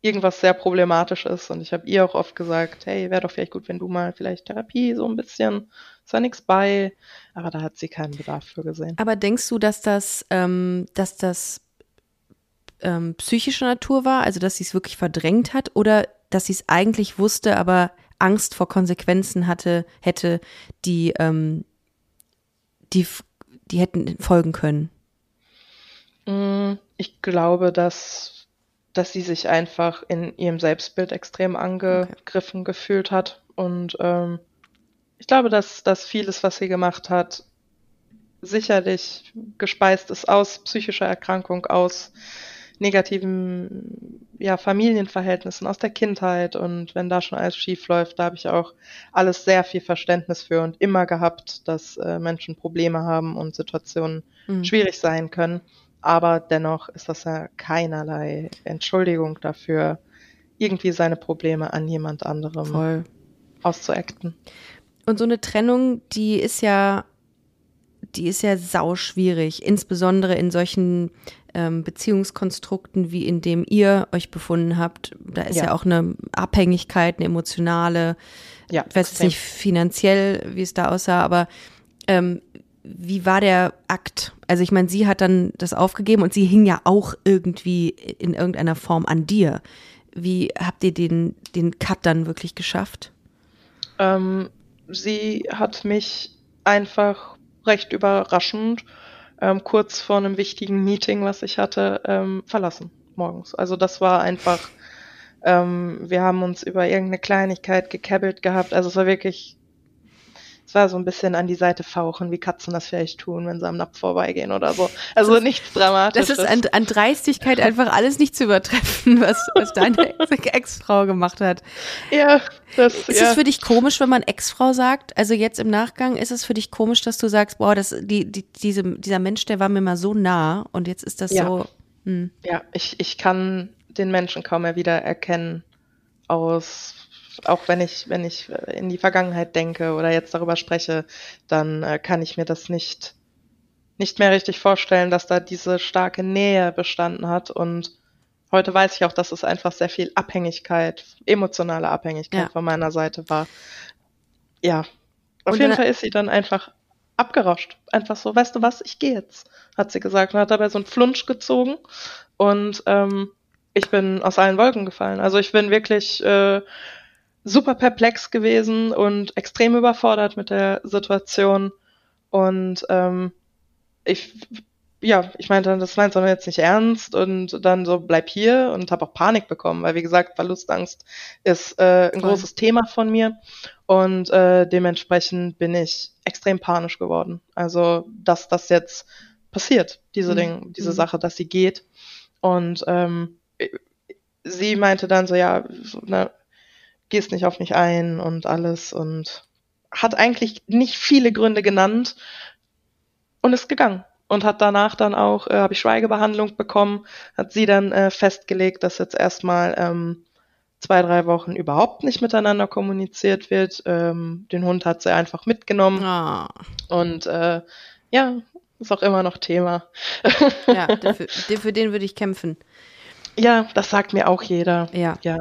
irgendwas sehr problematisch ist. Und ich habe ihr auch oft gesagt, hey, wäre doch vielleicht gut, wenn du mal vielleicht Therapie so ein bisschen, da nichts bei. Aber da hat sie keinen Bedarf für gesehen. Aber denkst du, dass das, ähm, dass das ähm, psychischer Natur war, also dass sie es wirklich verdrängt hat, oder dass sie es eigentlich wusste, aber Angst vor Konsequenzen hatte, hätte, die, ähm, die, die hätten folgen können? Mm, ich glaube, dass, dass sie sich einfach in ihrem Selbstbild extrem angegriffen okay. gefühlt hat. Und ähm, ich glaube, dass, dass vieles, was sie gemacht hat, sicherlich gespeist ist aus psychischer Erkrankung, aus negativen ja, Familienverhältnissen aus der Kindheit und wenn da schon alles schief läuft, da habe ich auch alles sehr viel Verständnis für und immer gehabt, dass äh, Menschen Probleme haben und Situationen mhm. schwierig sein können. Aber dennoch ist das ja keinerlei Entschuldigung dafür, irgendwie seine Probleme an jemand anderem Voll. auszuacten. Und so eine Trennung, die ist ja, die ist ja sau schwierig, insbesondere in solchen ähm, Beziehungskonstrukten, wie in dem ihr euch befunden habt. Da ist ja, ja auch eine Abhängigkeit, eine emotionale, ja, ich weiß jetzt nicht finanziell, wie es da aussah, aber ähm, wie war der Akt? Also ich meine, sie hat dann das aufgegeben und sie hing ja auch irgendwie in irgendeiner Form an dir. Wie habt ihr den, den Cut dann wirklich geschafft? Ähm, sie hat mich einfach recht überraschend ähm, kurz vor einem wichtigen Meeting, was ich hatte, ähm, verlassen morgens. Also das war einfach, ähm, wir haben uns über irgendeine Kleinigkeit gekebbelt gehabt. Also es war wirklich es war so ein bisschen an die Seite fauchen, wie Katzen das vielleicht tun, wenn sie am Napf vorbeigehen oder so. Also nichts Dramatisches. Das ist an, an Dreistigkeit einfach alles nicht zu übertreffen, was, was deine Ex-Frau gemacht hat. Ja, das Ist ja. es für dich komisch, wenn man Ex-Frau sagt? Also jetzt im Nachgang, ist es für dich komisch, dass du sagst, boah, das, die, die, diese, dieser Mensch, der war mir mal so nah und jetzt ist das ja. so. Hm. Ja, ich, ich kann den Menschen kaum mehr wieder erkennen aus auch wenn ich, wenn ich in die Vergangenheit denke oder jetzt darüber spreche, dann äh, kann ich mir das nicht, nicht mehr richtig vorstellen, dass da diese starke Nähe bestanden hat. Und heute weiß ich auch, dass es einfach sehr viel Abhängigkeit, emotionale Abhängigkeit ja. von meiner Seite war. Ja. Auf und jeden Fall ist sie dann einfach abgerauscht. Einfach so, weißt du was, ich gehe jetzt, hat sie gesagt. Und hat dabei so einen Flunsch gezogen. Und ähm, ich bin aus allen Wolken gefallen. Also ich bin wirklich äh, super perplex gewesen und extrem überfordert mit der Situation. Und ähm, ich, ja, ich meinte, das meinst du jetzt nicht ernst und dann so bleib hier und habe auch Panik bekommen, weil wie gesagt, Verlustangst ist äh, ein Voll. großes Thema von mir und äh, dementsprechend bin ich extrem panisch geworden. Also, dass das jetzt passiert, diese mhm. Ding, diese mhm. Sache, dass sie geht. Und ähm, sie meinte dann so, ja, ne, gehst nicht auf mich ein und alles und hat eigentlich nicht viele Gründe genannt und ist gegangen und hat danach dann auch, äh, habe ich Schweigebehandlung bekommen, hat sie dann äh, festgelegt, dass jetzt erstmal ähm, zwei, drei Wochen überhaupt nicht miteinander kommuniziert wird. Ähm, den Hund hat sie einfach mitgenommen oh. und äh, ja, ist auch immer noch Thema. ja, dafür, für den würde ich kämpfen. Ja, das sagt mir auch jeder. Ja. ja.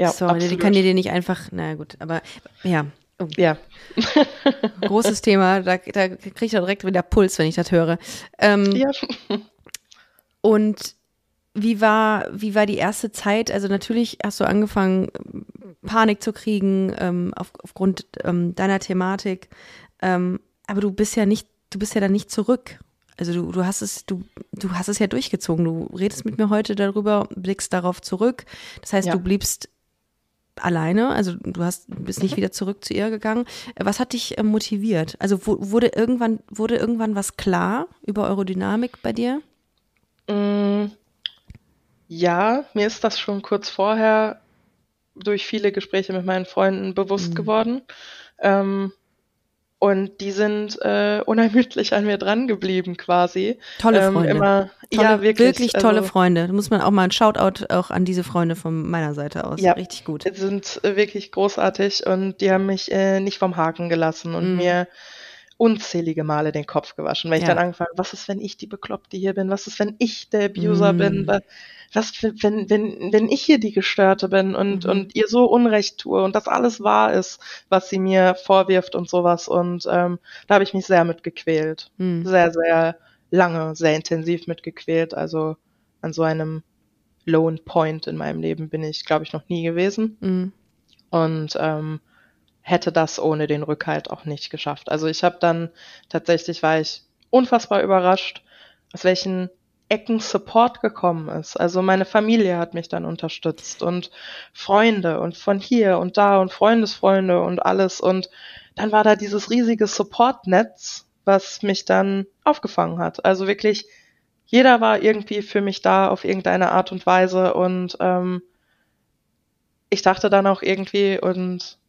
Ja, Sorry, absolut. die kann dir nicht einfach, na gut, aber ja. Oh. Ja. Großes Thema, da, da kriege ich direkt wieder Puls, wenn ich das höre. Ähm, ja. Und wie war, wie war die erste Zeit? Also natürlich hast du angefangen, Panik zu kriegen ähm, auf, aufgrund ähm, deiner Thematik. Ähm, aber du bist ja nicht, du bist ja dann nicht zurück. Also du, du hast es, du, du hast es ja durchgezogen. Du redest mit mir heute darüber, blickst darauf zurück. Das heißt, ja. du bliebst alleine, also du hast bist nicht wieder zurück zu ihr gegangen. Was hat dich äh, motiviert? Also wurde irgendwann wurde irgendwann was klar über eure Dynamik bei dir? Mm, ja, mir ist das schon kurz vorher durch viele Gespräche mit meinen Freunden bewusst mhm. geworden. Ähm, und die sind äh, unermüdlich an mir dran geblieben quasi. Tolle ähm, Freunde. Immer, tolle, ja, wirklich, wirklich tolle also, Freunde. Da muss man auch mal ein Shoutout auch an diese Freunde von meiner Seite aus. Ja, richtig gut. Sind wirklich großartig und die haben mich äh, nicht vom Haken gelassen und mhm. mir unzählige Male den Kopf gewaschen, weil ich ja. dann angefangen, was ist, wenn ich die Bekloppte hier bin? Was ist, wenn ich der Abuser mm. bin? Was, wenn, wenn, wenn ich hier die Gestörte bin und, mhm. und ihr so Unrecht tue und das alles wahr ist, was sie mir vorwirft und sowas. Und ähm, da habe ich mich sehr mitgequält. Mm. Sehr, sehr lange, sehr intensiv mitgequält. Also an so einem Lone Point in meinem Leben bin ich, glaube ich, noch nie gewesen. Mm. Und ähm, hätte das ohne den Rückhalt auch nicht geschafft. Also ich habe dann tatsächlich war ich unfassbar überrascht, aus welchen Ecken Support gekommen ist. Also meine Familie hat mich dann unterstützt und Freunde und von hier und da und Freundesfreunde und alles und dann war da dieses riesige Supportnetz, was mich dann aufgefangen hat. Also wirklich jeder war irgendwie für mich da auf irgendeine Art und Weise und ähm, ich dachte dann auch irgendwie und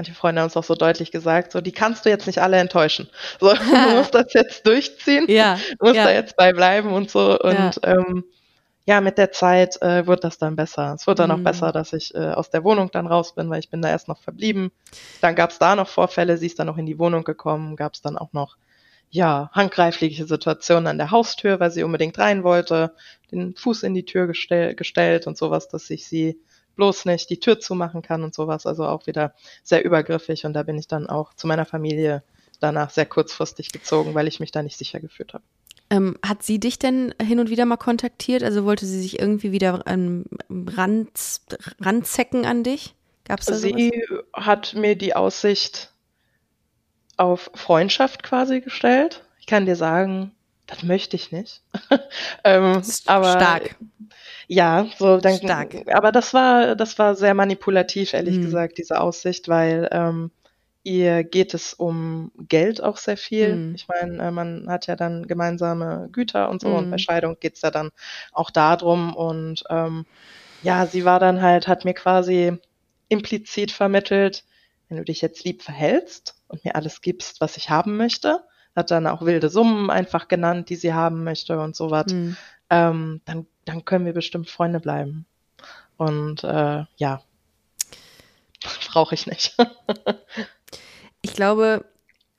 manche Freunde haben es auch so deutlich gesagt, so, die kannst du jetzt nicht alle enttäuschen. So, du musst das jetzt durchziehen, ja, du musst ja. da jetzt bei bleiben und so. Und ja, ähm, ja mit der Zeit äh, wird das dann besser. Es wird dann mhm. auch besser, dass ich äh, aus der Wohnung dann raus bin, weil ich bin da erst noch verblieben. Dann gab es da noch Vorfälle, sie ist dann noch in die Wohnung gekommen, gab es dann auch noch ja, handgreifliche Situationen an der Haustür, weil sie unbedingt rein wollte, den Fuß in die Tür gestell, gestellt und sowas, dass ich sie bloß nicht die Tür zumachen kann und sowas. Also auch wieder sehr übergriffig und da bin ich dann auch zu meiner Familie danach sehr kurzfristig gezogen, weil ich mich da nicht sicher gefühlt habe. Ähm, hat sie dich denn hin und wieder mal kontaktiert? Also wollte sie sich irgendwie wieder ähm, ran, ranzecken an dich? Gab's da sie sowas? hat mir die Aussicht auf Freundschaft quasi gestellt. Ich kann dir sagen, das möchte ich nicht. ähm, aber stark. Ja, so dann. Stark. Aber das war, das war sehr manipulativ, ehrlich mhm. gesagt, diese Aussicht, weil ähm, ihr geht es um Geld auch sehr viel. Mhm. Ich meine, äh, man hat ja dann gemeinsame Güter und so mhm. und bei Scheidung geht's ja dann auch darum. Und ähm, ja, sie war dann halt, hat mir quasi implizit vermittelt, wenn du dich jetzt lieb verhältst und mir alles gibst, was ich haben möchte, hat dann auch wilde Summen einfach genannt, die sie haben möchte und sowas, mhm. Ähm, dann, dann können wir bestimmt Freunde bleiben. Und äh, ja, brauche ich nicht. ich glaube,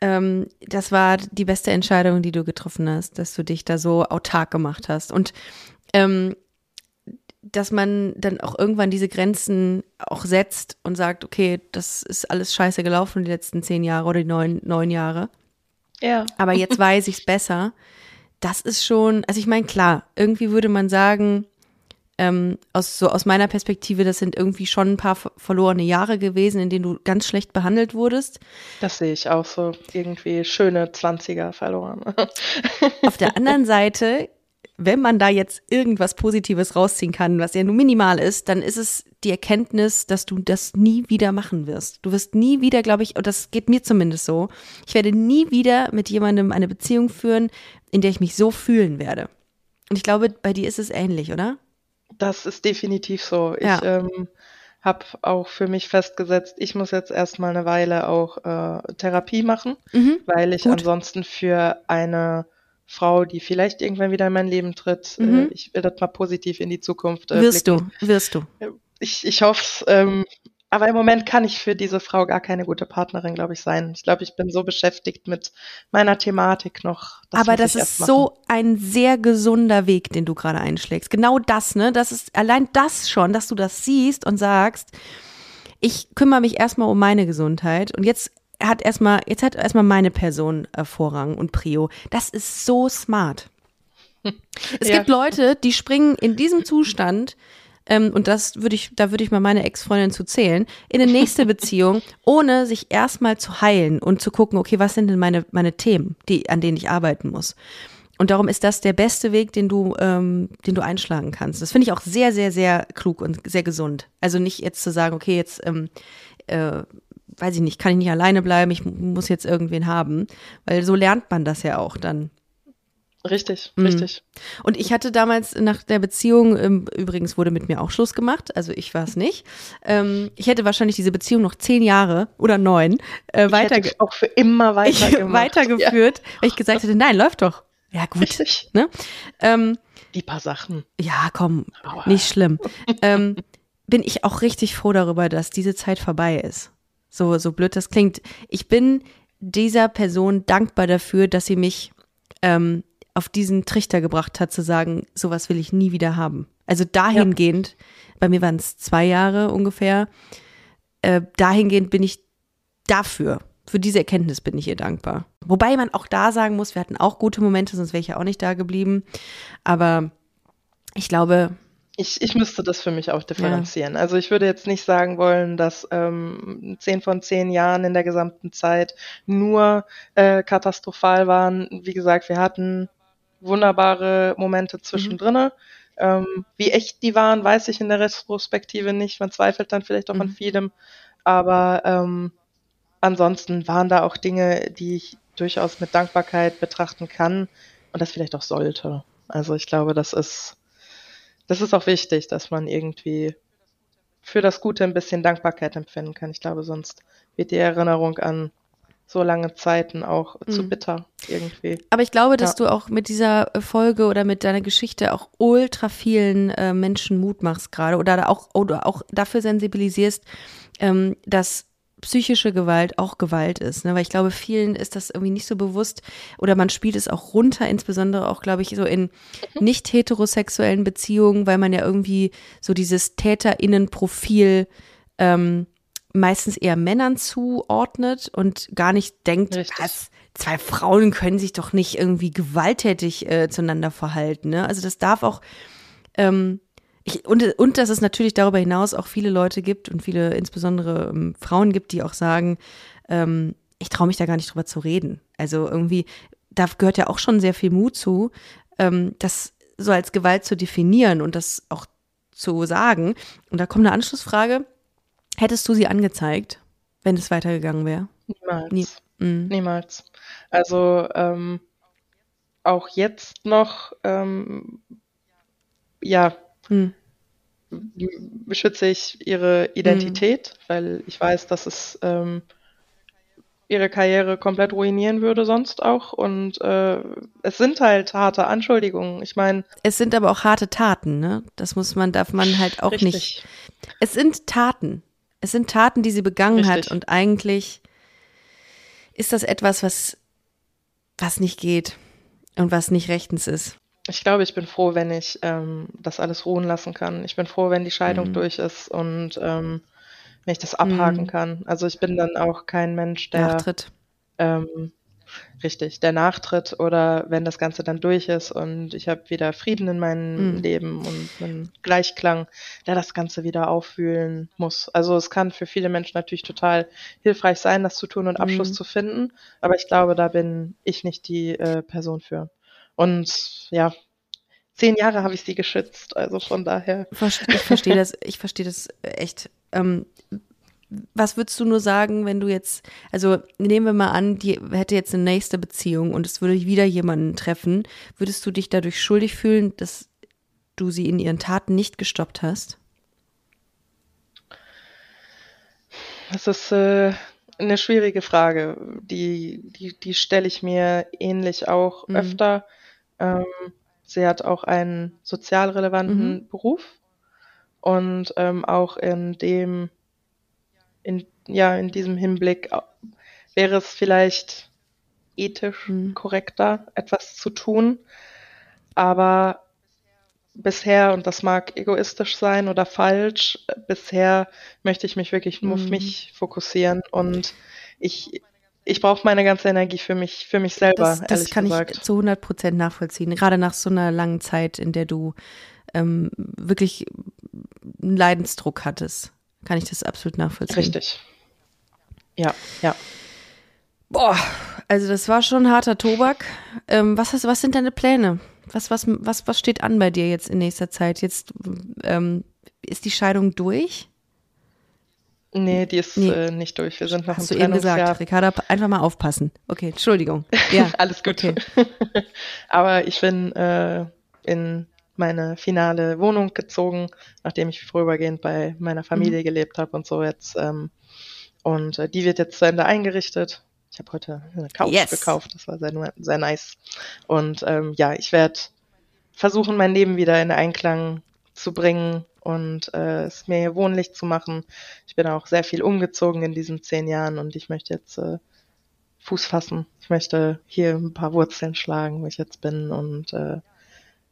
ähm, das war die beste Entscheidung, die du getroffen hast, dass du dich da so autark gemacht hast. Und ähm, dass man dann auch irgendwann diese Grenzen auch setzt und sagt, okay, das ist alles scheiße gelaufen die letzten zehn Jahre oder die neun, neun Jahre. Ja. Aber jetzt weiß ich es besser. Das ist schon, also ich meine, klar, irgendwie würde man sagen, ähm, aus, so aus meiner Perspektive, das sind irgendwie schon ein paar verlorene Jahre gewesen, in denen du ganz schlecht behandelt wurdest. Das sehe ich auch so. Irgendwie schöne 20er verloren. Auf der anderen Seite wenn man da jetzt irgendwas Positives rausziehen kann, was ja nur minimal ist, dann ist es die Erkenntnis, dass du das nie wieder machen wirst. Du wirst nie wieder, glaube ich, und das geht mir zumindest so, ich werde nie wieder mit jemandem eine Beziehung führen, in der ich mich so fühlen werde. Und ich glaube, bei dir ist es ähnlich, oder? Das ist definitiv so. Ja. Ich ähm, habe auch für mich festgesetzt, ich muss jetzt erstmal eine Weile auch äh, Therapie machen, mhm, weil ich gut. ansonsten für eine Frau, die vielleicht irgendwann wieder in mein Leben tritt. Äh, mhm. ich will das mal positiv in die Zukunft. Äh, wirst blicken. du, wirst du. Ich, ich hoffe ähm, aber im Moment kann ich für diese Frau gar keine gute Partnerin, glaube ich, sein. Ich glaube, ich bin so beschäftigt mit meiner Thematik noch. Das aber das ist so ein sehr gesunder Weg, den du gerade einschlägst. Genau das, ne? Das ist allein das schon, dass du das siehst und sagst, ich kümmere mich erstmal um meine Gesundheit und jetzt hat erstmal, jetzt hat erstmal meine Person äh, Vorrang und Prio. Das ist so smart. Es ja. gibt Leute, die springen in diesem Zustand, ähm, und das würde ich, da würde ich mal meine Ex-Freundin zu zählen, in eine nächste Beziehung, ohne sich erstmal zu heilen und zu gucken, okay, was sind denn meine, meine Themen, die, an denen ich arbeiten muss. Und darum ist das der beste Weg, den du, ähm, den du einschlagen kannst. Das finde ich auch sehr, sehr, sehr klug und sehr gesund. Also nicht jetzt zu sagen, okay, jetzt, ähm, äh, weiß ich nicht, kann ich nicht alleine bleiben, ich muss jetzt irgendwen haben. Weil so lernt man das ja auch dann. Richtig, mhm. richtig. Und ich hatte damals nach der Beziehung, ähm, übrigens wurde mit mir auch Schluss gemacht, also ich war es nicht. Ähm, ich hätte wahrscheinlich diese Beziehung noch zehn Jahre oder neun äh, weiter auch für immer weiter weitergeführt, ja. weil ich gesagt hätte, nein, läuft doch. Ja, gut. Richtig. Ne? Ähm, Die paar Sachen. Ja, komm, Aua. nicht schlimm. ähm, bin ich auch richtig froh darüber, dass diese Zeit vorbei ist. So, so blöd das klingt. Ich bin dieser Person dankbar dafür, dass sie mich ähm, auf diesen Trichter gebracht hat, zu sagen, sowas will ich nie wieder haben. Also dahingehend, ja. bei mir waren es zwei Jahre ungefähr, äh, dahingehend bin ich dafür, für diese Erkenntnis bin ich ihr dankbar. Wobei man auch da sagen muss, wir hatten auch gute Momente, sonst wäre ich ja auch nicht da geblieben. Aber ich glaube, ich, ich müsste das für mich auch differenzieren. Ja. Also ich würde jetzt nicht sagen wollen, dass ähm, zehn von zehn Jahren in der gesamten Zeit nur äh, katastrophal waren. Wie gesagt, wir hatten wunderbare Momente zwischendrin. Mhm. Ähm, wie echt die waren, weiß ich in der Retrospektive nicht. Man zweifelt dann vielleicht auch mhm. an vielem. Aber ähm, ansonsten waren da auch Dinge, die ich durchaus mit Dankbarkeit betrachten kann und das vielleicht auch sollte. Also ich glaube, das ist, das ist auch wichtig, dass man irgendwie für das Gute ein bisschen Dankbarkeit empfinden kann. Ich glaube, sonst wird die Erinnerung an so lange Zeiten auch mhm. zu bitter irgendwie. Aber ich glaube, dass ja. du auch mit dieser Folge oder mit deiner Geschichte auch ultra vielen äh, Menschen Mut machst gerade oder auch oder auch dafür sensibilisierst, ähm, dass psychische Gewalt auch Gewalt ist. Ne? Weil ich glaube, vielen ist das irgendwie nicht so bewusst oder man spielt es auch runter, insbesondere auch, glaube ich, so in mhm. nicht heterosexuellen Beziehungen, weil man ja irgendwie so dieses TäterInnen-Profil ähm, meistens eher Männern zuordnet und gar nicht denkt, was, zwei Frauen können sich doch nicht irgendwie gewalttätig äh, zueinander verhalten. Ne? Also das darf auch ähm, ich, und, und dass es natürlich darüber hinaus auch viele Leute gibt und viele insbesondere ähm, Frauen gibt, die auch sagen, ähm, ich traue mich da gar nicht drüber zu reden. Also irgendwie, da gehört ja auch schon sehr viel Mut zu, ähm, das so als Gewalt zu definieren und das auch zu sagen. Und da kommt eine Anschlussfrage. Hättest du sie angezeigt, wenn es weitergegangen wäre? Niemals. Nie. Mhm. Niemals. Also ähm, auch jetzt noch, ähm, ja, hm. beschütze ich ihre Identität, hm. weil ich weiß, dass es ähm, ihre Karriere komplett ruinieren würde sonst auch. Und äh, es sind halt harte Anschuldigungen. Ich meine. Es sind aber auch harte Taten, ne? Das muss man, darf man halt auch richtig. nicht. Es sind Taten. Es sind Taten, die sie begangen richtig. hat. Und eigentlich ist das etwas, was, was nicht geht und was nicht rechtens ist. Ich glaube, ich bin froh, wenn ich ähm, das alles ruhen lassen kann. Ich bin froh, wenn die Scheidung mhm. durch ist und ähm, wenn ich das abhaken mhm. kann. Also ich bin dann auch kein Mensch, der Nachtritt. Ähm, richtig, der nachtritt oder wenn das Ganze dann durch ist und ich habe wieder Frieden in meinem mhm. Leben und einen Gleichklang, der das Ganze wieder auffühlen muss. Also es kann für viele Menschen natürlich total hilfreich sein, das zu tun und Abschluss mhm. zu finden, aber ich glaube, da bin ich nicht die äh, Person für. Und ja, zehn Jahre habe ich sie geschützt, also von daher. Ich verstehe das, ich verstehe das echt. Ähm, was würdest du nur sagen, wenn du jetzt, also nehmen wir mal an, die hätte jetzt eine nächste Beziehung und es würde wieder jemanden treffen, würdest du dich dadurch schuldig fühlen, dass du sie in ihren Taten nicht gestoppt hast? Das ist äh, eine schwierige Frage. Die, die, die stelle ich mir ähnlich auch mhm. öfter. Ähm, sie hat auch einen sozial relevanten mhm. Beruf und ähm, auch in dem, in, ja, in diesem Hinblick wäre es vielleicht ethisch mhm. korrekter, etwas zu tun. Aber bisher, und das mag egoistisch sein oder falsch, bisher möchte ich mich wirklich nur mhm. auf mich fokussieren und ich ich brauche meine ganze Energie für mich, für mich selber. Das, das kann gesagt. ich zu 100 Prozent nachvollziehen. Gerade nach so einer langen Zeit, in der du ähm, wirklich einen Leidensdruck hattest, kann ich das absolut nachvollziehen. Richtig. Ja, ja. Boah, Also das war schon harter Tobak. Ähm, was, hast, was sind deine Pläne? Was, was, was, was steht an bei dir jetzt in nächster Zeit? Jetzt ähm, ist die Scheidung durch? Nee, die ist nee. Äh, nicht durch. Wir sind noch Hast im du eben gesagt, Ricarda, einfach mal aufpassen. Okay, Entschuldigung. Ja, alles gut. Okay. Aber ich bin äh, in meine finale Wohnung gezogen, nachdem ich vorübergehend bei meiner Familie mhm. gelebt habe und so jetzt. Ähm, und äh, die wird jetzt zu Ende eingerichtet. Ich habe heute eine Couch yes. gekauft, das war sehr, sehr nice. Und ähm, ja, ich werde versuchen, mein Leben wieder in Einklang zu bringen und äh, es mir hier wohnlich zu machen. Ich bin auch sehr viel umgezogen in diesen zehn Jahren und ich möchte jetzt äh, Fuß fassen. Ich möchte hier ein paar Wurzeln schlagen, wo ich jetzt bin und äh,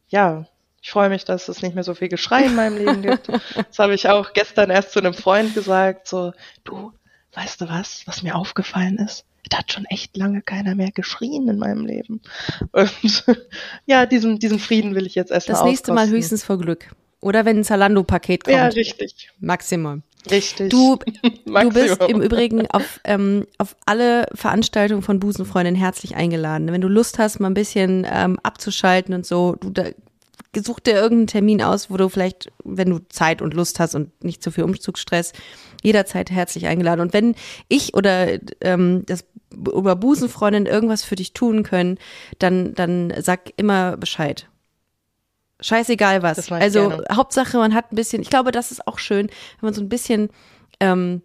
ja, ich freue mich, dass es nicht mehr so viel Geschrei in meinem Leben gibt. Das habe ich auch gestern erst zu einem Freund gesagt, so, du, weißt du was, was mir aufgefallen ist? Da hat schon echt lange keiner mehr geschrien in meinem Leben. Und ja, diesen, diesen Frieden will ich jetzt erstmal Das nächste Mal höchstens vor Glück. Oder wenn ein Zalando-Paket kommt. Ja, richtig. Maximum. Richtig. Du, du bist im Übrigen auf, ähm, auf alle Veranstaltungen von Busenfreundin herzlich eingeladen. Wenn du Lust hast, mal ein bisschen ähm, abzuschalten und so, du da, such dir irgendeinen Termin aus, wo du vielleicht, wenn du Zeit und Lust hast und nicht zu viel Umzugsstress, jederzeit herzlich eingeladen. Und wenn ich oder ähm, das über Busenfreundin irgendwas für dich tun können, dann, dann sag immer Bescheid. Scheißegal was. Also gerne. Hauptsache, man hat ein bisschen, ich glaube, das ist auch schön, wenn man so ein bisschen, ähm,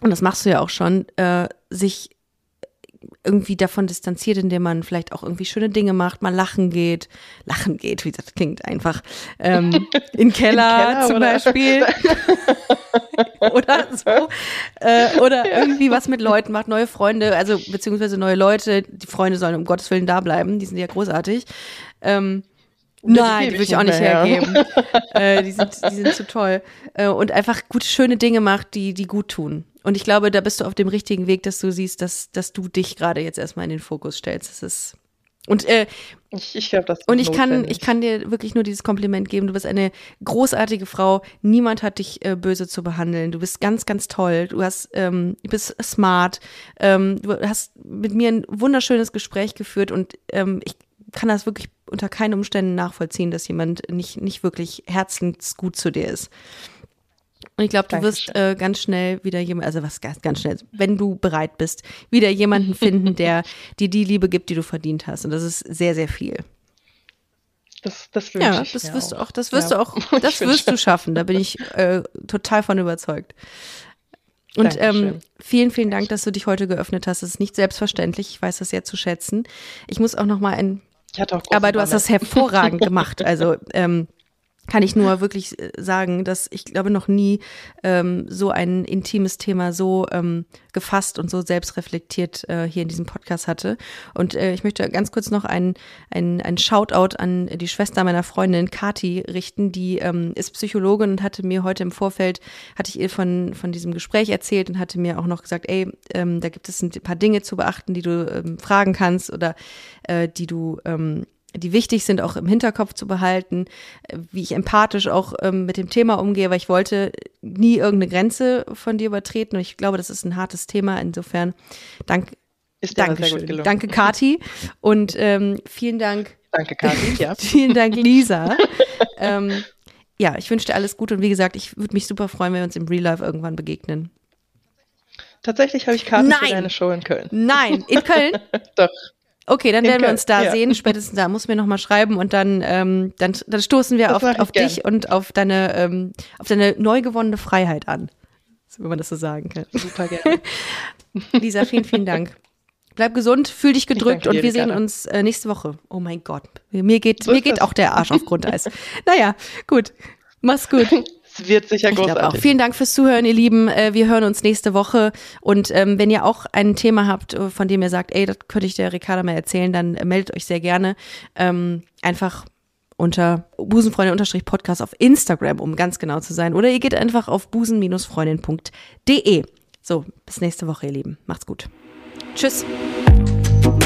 und das machst du ja auch schon, äh, sich irgendwie davon distanziert, indem man vielleicht auch irgendwie schöne Dinge macht, mal lachen geht. Lachen geht, wie das klingt einfach. Ähm, in Keller, Keller zum oder? Beispiel. oder so. Äh, oder ja. irgendwie was mit Leuten macht, neue Freunde, also beziehungsweise neue Leute. Die Freunde sollen um Gottes Willen da bleiben, die sind ja großartig. Ähm, Nein, die würde ich auch nicht hergeben. äh, die, sind, die sind zu toll. Äh, und einfach gute, schöne Dinge macht, die, die gut tun. Und ich glaube, da bist du auf dem richtigen Weg, dass du siehst, dass, dass du dich gerade jetzt erstmal in den Fokus stellst. Das ist. Und, äh, ich, ich glaube, das Und ich kann, ich kann dir wirklich nur dieses Kompliment geben. Du bist eine großartige Frau. Niemand hat dich äh, böse zu behandeln. Du bist ganz, ganz toll. Du hast, ähm, du bist smart. Ähm, du hast mit mir ein wunderschönes Gespräch geführt und ähm, ich kann das wirklich unter keinen Umständen nachvollziehen, dass jemand nicht, nicht wirklich herzensgut zu dir ist. Und ich glaube, du wirst äh, ganz schnell wieder jemand, also was ganz, schnell, wenn du bereit bist, wieder jemanden finden, der dir die Liebe gibt, die du verdient hast. Und das ist sehr, sehr viel. Das, das wünsche ja, ich das wirst auch. du auch, das wirst ja. du auch, das wirst du schaffen. Da bin ich äh, total von überzeugt. Und ähm, vielen, vielen Dank, dass du dich heute geöffnet hast. Es ist nicht selbstverständlich. Ich weiß das sehr zu schätzen. Ich muss auch noch mal ein ich hatte auch Aber du hast das hervorragend gemacht. Also ähm, kann ich nur wirklich äh, sagen, dass ich glaube noch nie ähm, so ein intimes Thema so ähm, gefasst und so selbstreflektiert äh, hier in diesem Podcast hatte. Und äh, ich möchte ganz kurz noch einen ein Shoutout an die Schwester meiner Freundin Kati richten, die ähm, ist Psychologin und hatte mir heute im Vorfeld, hatte ich ihr von, von diesem Gespräch erzählt und hatte mir auch noch gesagt, ey, ähm, da gibt es ein paar Dinge zu beachten, die du ähm, fragen kannst oder äh, die du ähm, die wichtig sind, auch im Hinterkopf zu behalten, wie ich empathisch auch ähm, mit dem Thema umgehe, weil ich wollte nie irgendeine Grenze von dir übertreten und ich glaube, das ist ein hartes Thema. Insofern, dank, ist Dankeschön. Danke, Kati. Und ähm, vielen Dank. Danke, Kati, ja. vielen Dank, Lisa. ähm, ja, ich wünsche dir alles Gute und wie gesagt, ich würde mich super freuen, wenn wir uns im Real Life irgendwann begegnen. Tatsächlich habe ich Karten Nein. für deine Show in Köln. Nein, in Köln? Doch. Okay, dann werden wir uns da ja. sehen. Spätestens da muss mir noch mal schreiben und dann, ähm, dann, dann stoßen wir das auf, auf dich und auf deine, ähm, auf deine neu gewonnene Freiheit an. Wenn man das so sagen kann. Super gerne. Lisa, vielen, vielen Dank. Bleib gesund, fühl dich gedrückt und wir sehen uns äh, nächste Woche. Oh mein Gott, mir geht, so mir geht auch der Arsch auf Grundeis. naja, gut. Mach's gut. Es wird sicher ich großartig. Auch. Vielen Dank fürs Zuhören, ihr Lieben. Äh, wir hören uns nächste Woche. Und ähm, wenn ihr auch ein Thema habt, äh, von dem ihr sagt, ey, das könnte ich der Ricarda mal erzählen, dann meldet euch sehr gerne. Ähm, einfach unter busenfreundin-podcast auf Instagram, um ganz genau zu sein. Oder ihr geht einfach auf busen-freundin.de. So, bis nächste Woche, ihr Lieben. Macht's gut. Tschüss.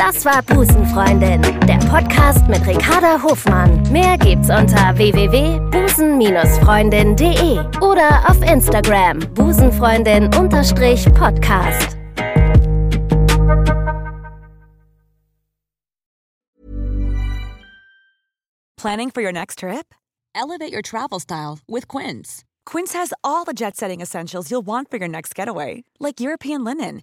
Das war Busenfreundin, der Podcast mit Ricarda Hofmann. Mehr gibt's unter www.busen-freundin.de oder auf Instagram busenfreundin-podcast. Planning for your next trip? Elevate your travel style with Quince. Quince has all the jet-setting essentials you'll want for your next getaway, like European linen